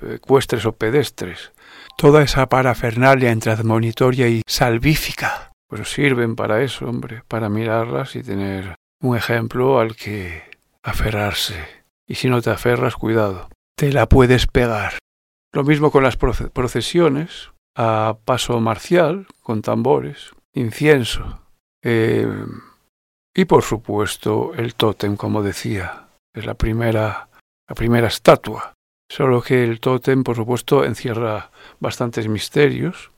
ecuestres o pedestres. Toda esa parafernalia entre admonitoria y salvífica, pues sirven para eso, hombre, para mirarlas y tener un ejemplo al que aferrarse. Y si no te aferras, cuidado te la puedes pegar. Lo mismo con las procesiones, a paso marcial, con tambores, incienso. Eh, y por supuesto el tótem, como decía, es la primera, la primera estatua. Solo que el tótem, por supuesto, encierra bastantes misterios.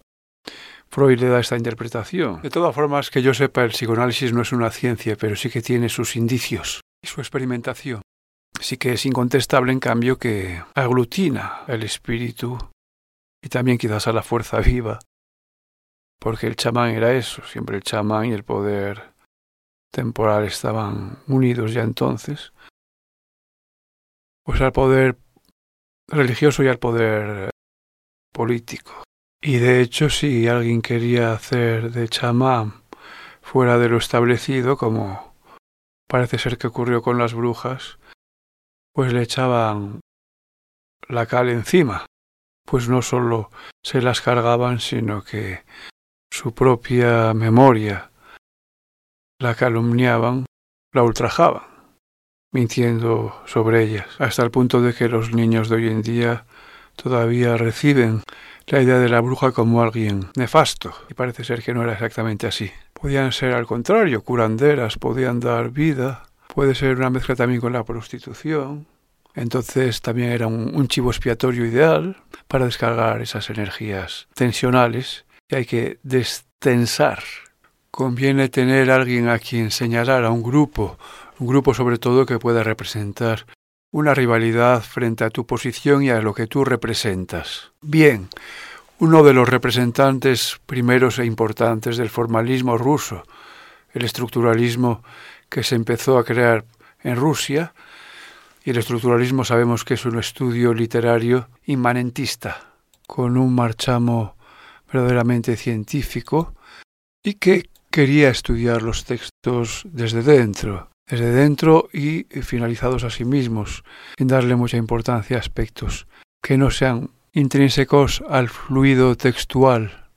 Freud le da esta interpretación. De todas formas, que yo sepa, el psicoanálisis no es una ciencia, pero sí que tiene sus indicios y su experimentación. Sí que es incontestable, en cambio, que aglutina el espíritu y también quizás a la fuerza viva, porque el chamán era eso, siempre el chamán y el poder temporal estaban unidos ya entonces, pues al poder religioso y al poder político. Y de hecho, si alguien quería hacer de chamán fuera de lo establecido, como parece ser que ocurrió con las brujas, pues le echaban la cal encima, pues no solo se las cargaban, sino que su propia memoria la calumniaban, la ultrajaban, mintiendo sobre ellas, hasta el punto de que los niños de hoy en día todavía reciben la idea de la bruja como alguien nefasto, y parece ser que no era exactamente así. Podían ser al contrario, curanderas, podían dar vida, puede ser una mezcla también con la prostitución, entonces también era un, chivo expiatorio ideal para descargar esas energías tensionales y hay que destensar. Conviene tener alguien a quien señalar a un grupo, un grupo sobre todo que pueda representar una rivalidad frente a tu posición y a lo que tú representas. Bien, uno de los representantes primeros e importantes del formalismo ruso, el estructuralismo que se empezó a crear en Rusia, y el estructuralismo sabemos que es un estudio literario inmanentista, con un marchamo verdaderamente científico y que quería estudiar los textos desde dentro, desde dentro y finalizados a sí mismos, sin darle mucha importancia a aspectos que no sean intrínsecos al fluido textual,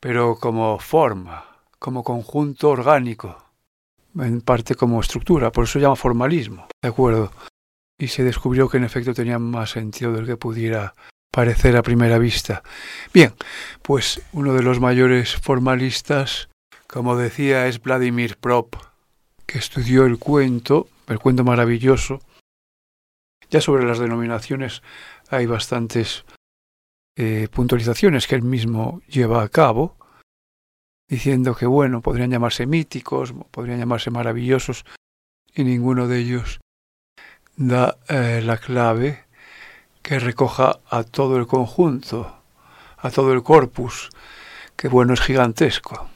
pero como forma, como conjunto orgánico, en parte como estructura, por eso se llama formalismo, ¿de acuerdo? y se descubrió que en efecto tenía más sentido del que pudiera parecer a primera vista. Bien, pues uno de los mayores formalistas, como decía, es Vladimir Prop, que estudió el cuento, el cuento maravilloso. Ya sobre las denominaciones hay bastantes eh, puntualizaciones que él mismo lleva a cabo, diciendo que, bueno, podrían llamarse míticos, podrían llamarse maravillosos, y ninguno de ellos da eh, la clave que recoja a todo el conjunto, a todo el corpus, que bueno, es gigantesco.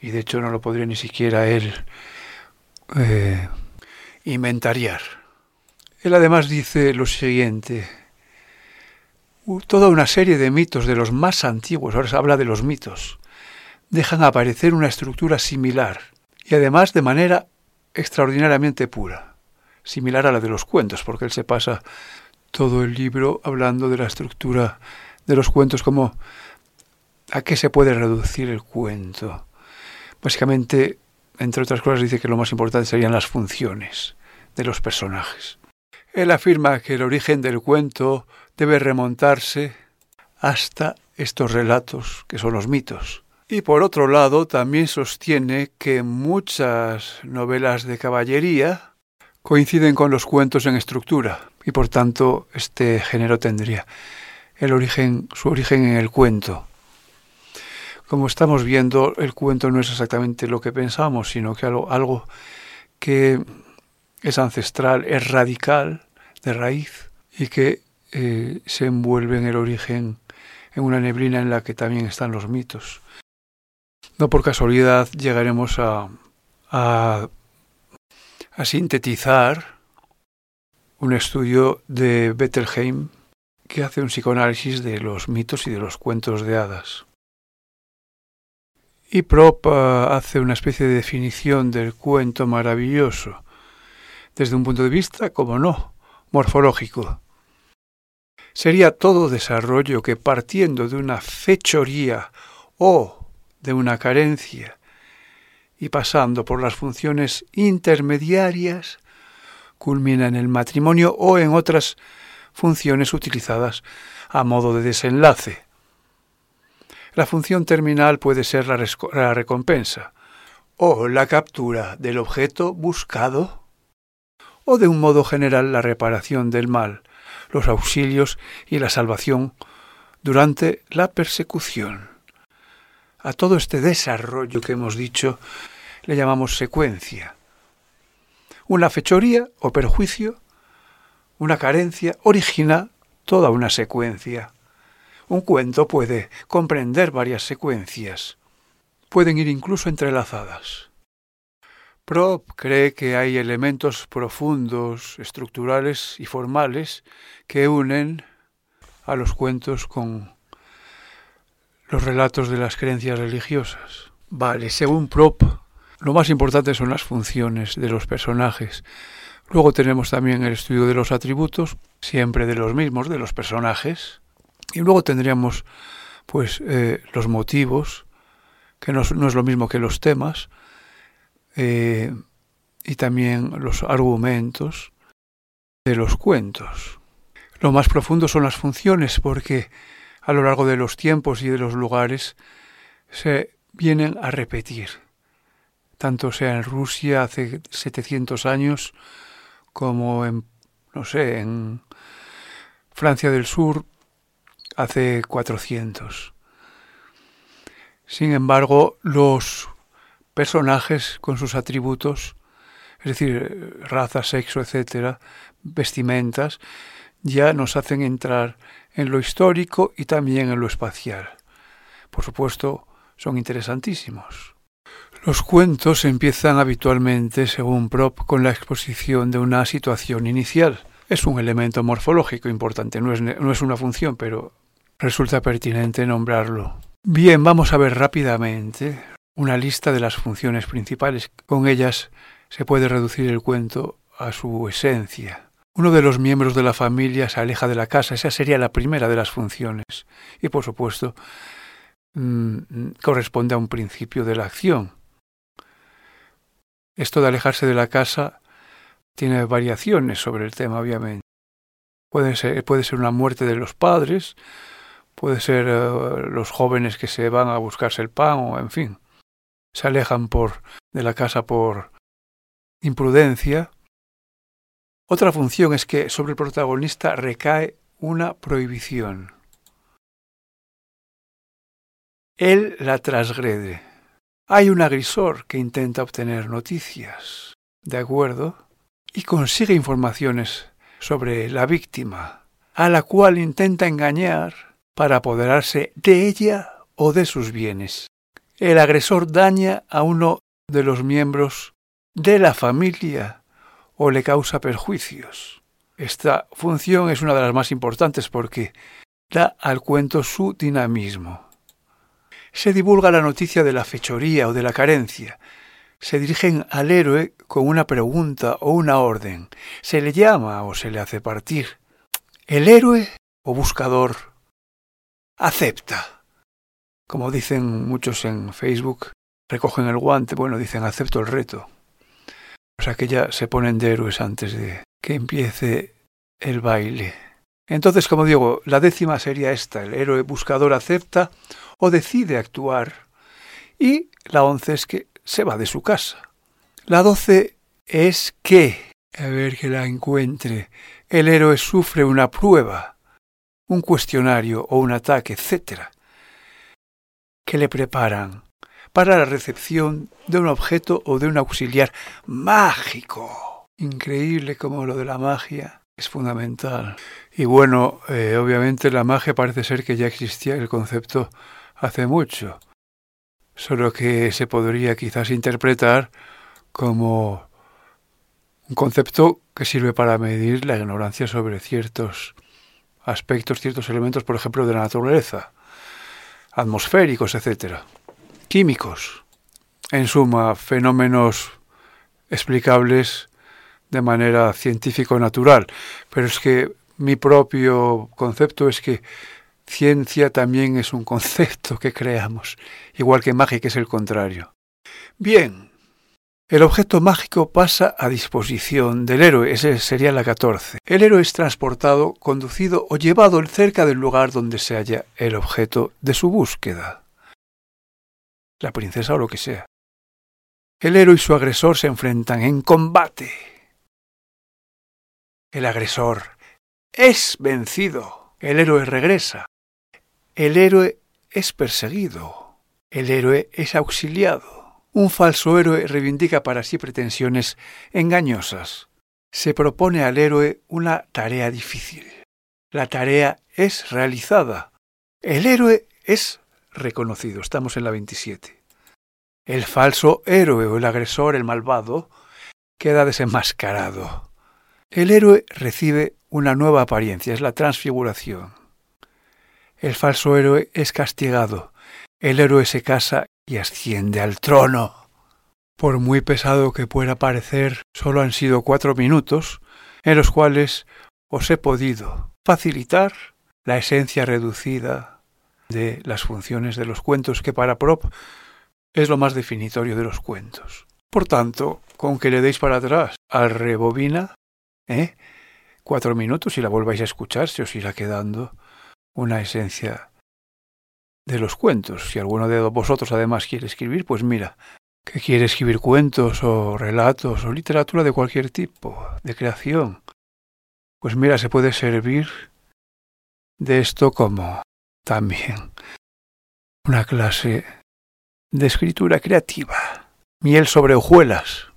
Y de hecho no lo podría ni siquiera él eh, inventariar. Él además dice lo siguiente, toda una serie de mitos de los más antiguos, ahora se habla de los mitos, dejan aparecer una estructura similar y además de manera extraordinariamente pura similar a la de los cuentos, porque él se pasa todo el libro hablando de la estructura de los cuentos, como a qué se puede reducir el cuento. Básicamente, entre otras cosas, dice que lo más importante serían las funciones de los personajes. Él afirma que el origen del cuento debe remontarse hasta estos relatos, que son los mitos. Y por otro lado, también sostiene que muchas novelas de caballería coinciden con los cuentos en estructura y por tanto este género tendría el origen, su origen en el cuento. Como estamos viendo, el cuento no es exactamente lo que pensamos, sino que algo, algo que es ancestral, es radical, de raíz, y que eh, se envuelve en el origen, en una neblina en la que también están los mitos. No por casualidad llegaremos a, a sintetizar un estudio de Bettelheim que hace un psicoanálisis de los mitos y de los cuentos de hadas. Y Prop eh, hace una especie de definición del cuento maravilloso, desde un punto de vista, como no, morfológico. Sería todo desarrollo que partiendo de una fechoría o de una carencia y pasando por las funciones intermediarias, culmina en el matrimonio o en otras funciones utilizadas a modo de desenlace. La función terminal puede ser la, la recompensa o la captura del objeto buscado o de un modo general la reparación del mal, los auxilios y la salvación durante la persecución. A todo este desarrollo que hemos dicho le llamamos secuencia. Una fechoría o perjuicio, una carencia, origina toda una secuencia. Un cuento puede comprender varias secuencias. Pueden ir incluso entrelazadas. Prop cree que hay elementos profundos, estructurales y formales que unen a los cuentos con los relatos de las creencias religiosas. Vale, según Prop, lo más importante son las funciones de los personajes. Luego tenemos también el estudio de los atributos, siempre de los mismos, de los personajes. Y luego tendríamos pues eh, los motivos, que no, es lo mismo que los temas, eh, y también los argumentos de los cuentos. Lo más profundo son las funciones, porque a lo largo de los tiempos y de los lugares se vienen a repetir, tanto sea en Rusia hace 700 años como en, no sé, en Francia del Sur hace 400. Sin embargo, los personajes con sus atributos, es decir, raza, sexo, etcétera, vestimentas, ya nos hacen entrar en lo histórico y también en lo espacial. Por supuesto, son interesantísimos. Los cuentos empiezan habitualmente, según Prop, con la exposición de una situación inicial. Es un elemento morfológico importante, no es, no es una función, pero resulta pertinente nombrarlo. Bien, vamos a ver rápidamente una lista de las funciones principales. Con ellas se puede reducir el cuento a su esencia. Uno de los miembros de la familia se aleja de la casa, esa sería la primera de las funciones. Y por supuesto, mmm, corresponde a un principio de la acción. Esto de alejarse de la casa tiene variaciones sobre el tema, obviamente. Puede ser, puede ser una muerte de los padres, puede ser uh, los jóvenes que se van a buscarse el pan, o en fin, se alejan por de la casa por imprudencia. Otra función es que sobre el protagonista recae una prohibición. Él la transgrede. Hay un agresor que intenta obtener noticias, ¿de acuerdo? Y consigue informaciones sobre la víctima, a la cual intenta engañar para apoderarse de ella o de sus bienes. El agresor daña a uno de los miembros de la familia o le causa perjuicios. Esta función es una de las más importantes porque da al cuento su dinamismo se divulga la noticia de la fechoría o de la carencia. Se dirigen al héroe con una pregunta o una orden. Se le llama o se le hace partir. El héroe o buscador acepta. Como dicen muchos en Facebook, recogen el guante, bueno, dicen acepto el reto. O sea que ya se ponen de héroes antes de que empiece el baile. Entonces, como digo, la décima sería esta, el héroe buscador acepta o decide actuar. Y la once es que se va de su casa. La doce es que, a ver que la encuentre, el héroe sufre una prueba, un cuestionario o un ataque, etc., que le preparan para la recepción de un objeto o de un auxiliar mágico. Increíble como lo de la magia es fundamental. Y bueno, eh, obviamente la magia parece ser que ya existía el concepto hace mucho, solo que se podría quizás interpretar como un concepto que sirve para medir la ignorancia sobre ciertos aspectos, ciertos elementos, por ejemplo, de la naturaleza, atmosféricos, etcétera, químicos, en suma, fenómenos explicables de manera científico-natural. Pero es que mi propio concepto es que Ciencia también es un concepto que creamos, igual que magia que es el contrario. Bien, el objeto mágico pasa a disposición del héroe, ese sería la 14. El héroe es transportado, conducido o llevado cerca del lugar donde se halla el objeto de su búsqueda. La princesa o lo que sea. El héroe y su agresor se enfrentan en combate. El agresor es vencido. El héroe regresa. El héroe es perseguido, el héroe es auxiliado. Un falso héroe reivindica para sí pretensiones engañosas. Se propone al héroe una tarea difícil. La tarea es realizada. El héroe es reconocido. Estamos en la 27. El falso héroe o el agresor, el malvado, queda desenmascarado. El héroe recibe una nueva apariencia, es la transfiguración. El falso héroe es castigado. El héroe se casa y asciende al trono. por muy pesado que pueda parecer, solo han sido cuatro minutos en los cuales os he podido facilitar la esencia reducida de las funciones de los cuentos que para Prop es lo más definitorio de los cuentos. Por tanto, con que le deis para atrás al rebobina, ¿eh? cuatro minutos y la volváis a escuchar, se os irá quedando una esencia de los cuentos. Si alguno de vosotros además quiere escribir, pues mira, que quiere escribir cuentos o relatos o literatura de cualquier tipo, de creación, pues mira, se puede servir de esto como también una clase de escritura creativa. Miel sobre hojuelas.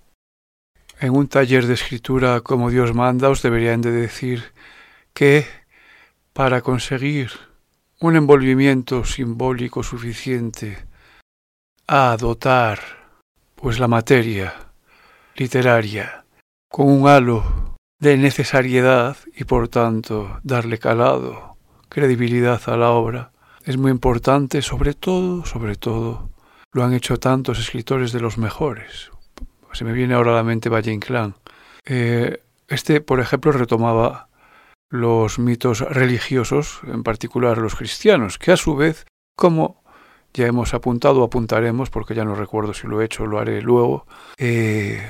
En un taller de escritura como Dios manda os deberían de decir que para conseguir un envolvimiento simbólico suficiente a dotar pues la materia literaria con un halo de necesariedad y por tanto darle calado, credibilidad a la obra, es muy importante, sobre todo, sobre todo, lo han hecho tantos escritores de los mejores. Se me viene ahora a la mente Valle Inclán. Eh, este, por ejemplo, retomaba los mitos religiosos, en particular los cristianos, que a su vez, como ya hemos apuntado apuntaremos, porque ya no recuerdo si lo he hecho lo haré luego, eh,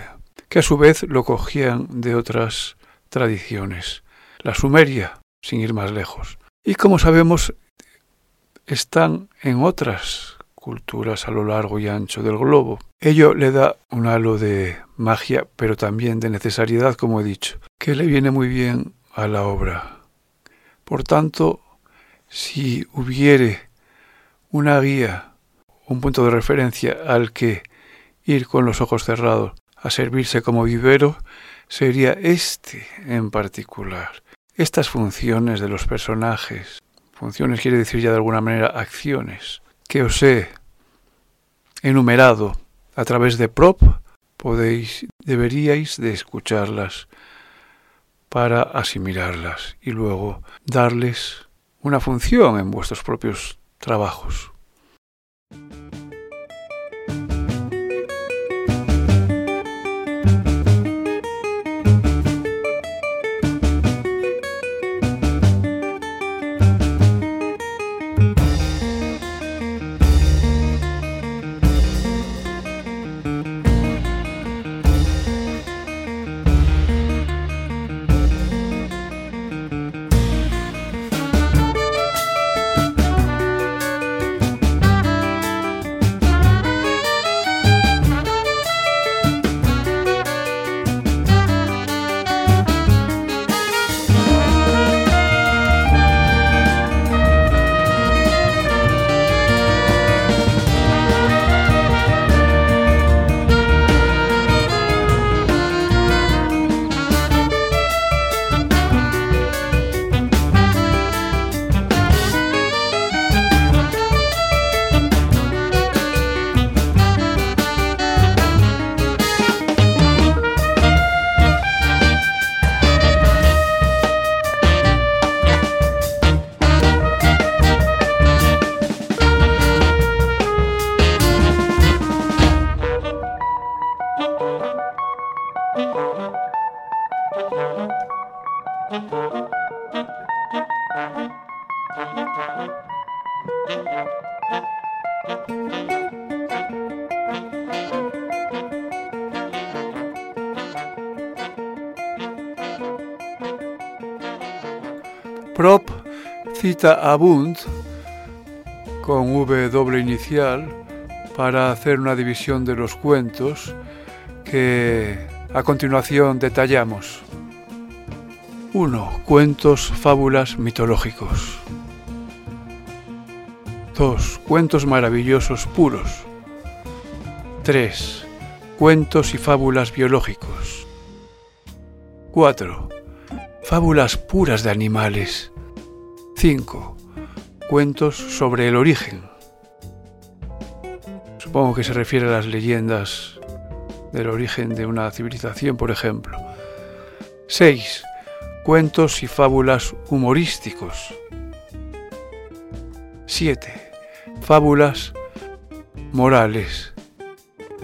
que a su vez lo cogían de otras tradiciones. La Sumeria, sin ir más lejos. Y como sabemos, están en otras culturas a lo largo y ancho del globo. Ello le da un halo de magia, pero también de necesariedad, como he dicho, que le viene muy bien a la obra. Por tanto, si hubiere una guía, un punto de referencia al que ir con los ojos cerrados a servirse como vivero, sería este en particular. Estas funciones de los personajes, funciones quiere decir ya de alguna manera acciones, que os he enumerado a través de prop, podéis, deberíais de escucharlas para asimilarlas y luego darles una función en vuestros propios trabajos. Cita a Bund con V doble inicial para hacer una división de los cuentos que a continuación detallamos. 1. Cuentos, fábulas mitológicos. 2. Cuentos maravillosos puros. 3. Cuentos y fábulas biológicos. 4. Fábulas puras de animales. 5. Cuentos sobre el origen. Supongo que se refiere a las leyendas del origen de una civilización, por ejemplo. 6 cuentos y fábulas humorísticos. 7. Fábulas morales.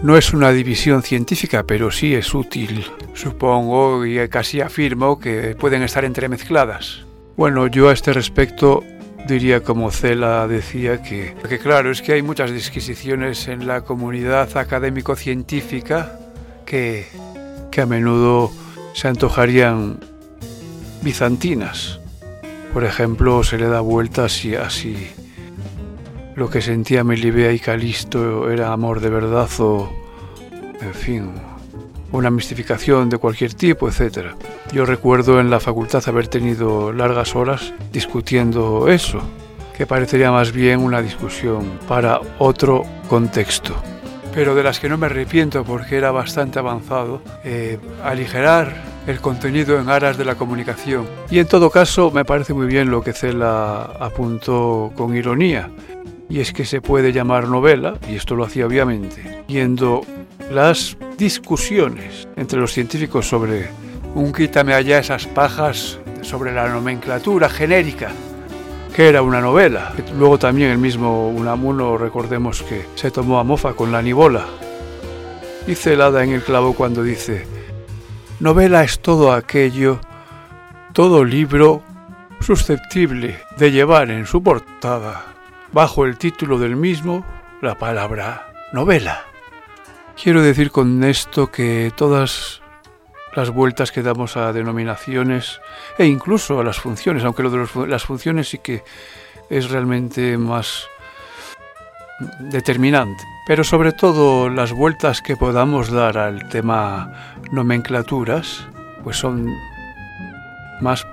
No es una división científica, pero sí es útil. Supongo y casi afirmo que pueden estar entremezcladas. Bueno, yo a este respecto diría como Cela decía que, que claro, es que hay muchas disquisiciones en la comunidad académico-científica que, que a menudo se antojarían bizantinas. Por ejemplo, se le da vueltas y así lo que sentía Melibea y Calisto era amor de verdad o, en fin, una mistificación de cualquier tipo, etc. Yo recuerdo en la facultad haber tenido largas horas discutiendo eso, que parecería más bien una discusión para otro contexto. Pero de las que no me arrepiento porque era bastante avanzado, eh, aligerar el contenido en aras de la comunicación. Y en todo caso me parece muy bien lo que Cela apuntó con ironía, y es que se puede llamar novela, y esto lo hacía obviamente, yendo las discusiones entre los científicos sobre un quítame allá esas pajas sobre la nomenclatura genérica, que era una novela. Luego también el mismo Unamuno, recordemos que se tomó a mofa con la nibola. Y celada en el clavo cuando dice, novela es todo aquello, todo libro susceptible de llevar en su portada, bajo el título del mismo, la palabra novela. Quiero decir con esto que todas las vueltas que damos a denominaciones e incluso a las funciones, aunque lo de las funciones sí que es realmente más determinante, pero sobre todo las vueltas que podamos dar al tema nomenclaturas, pues son más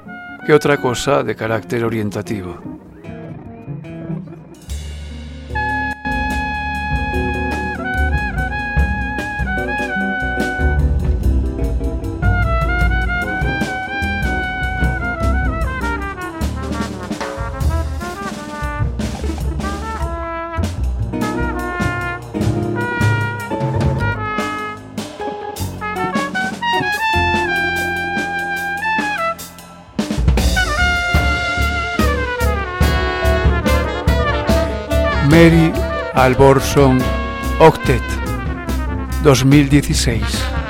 que otra cosa de carácter orientativo. Mary Alborson Octet 2016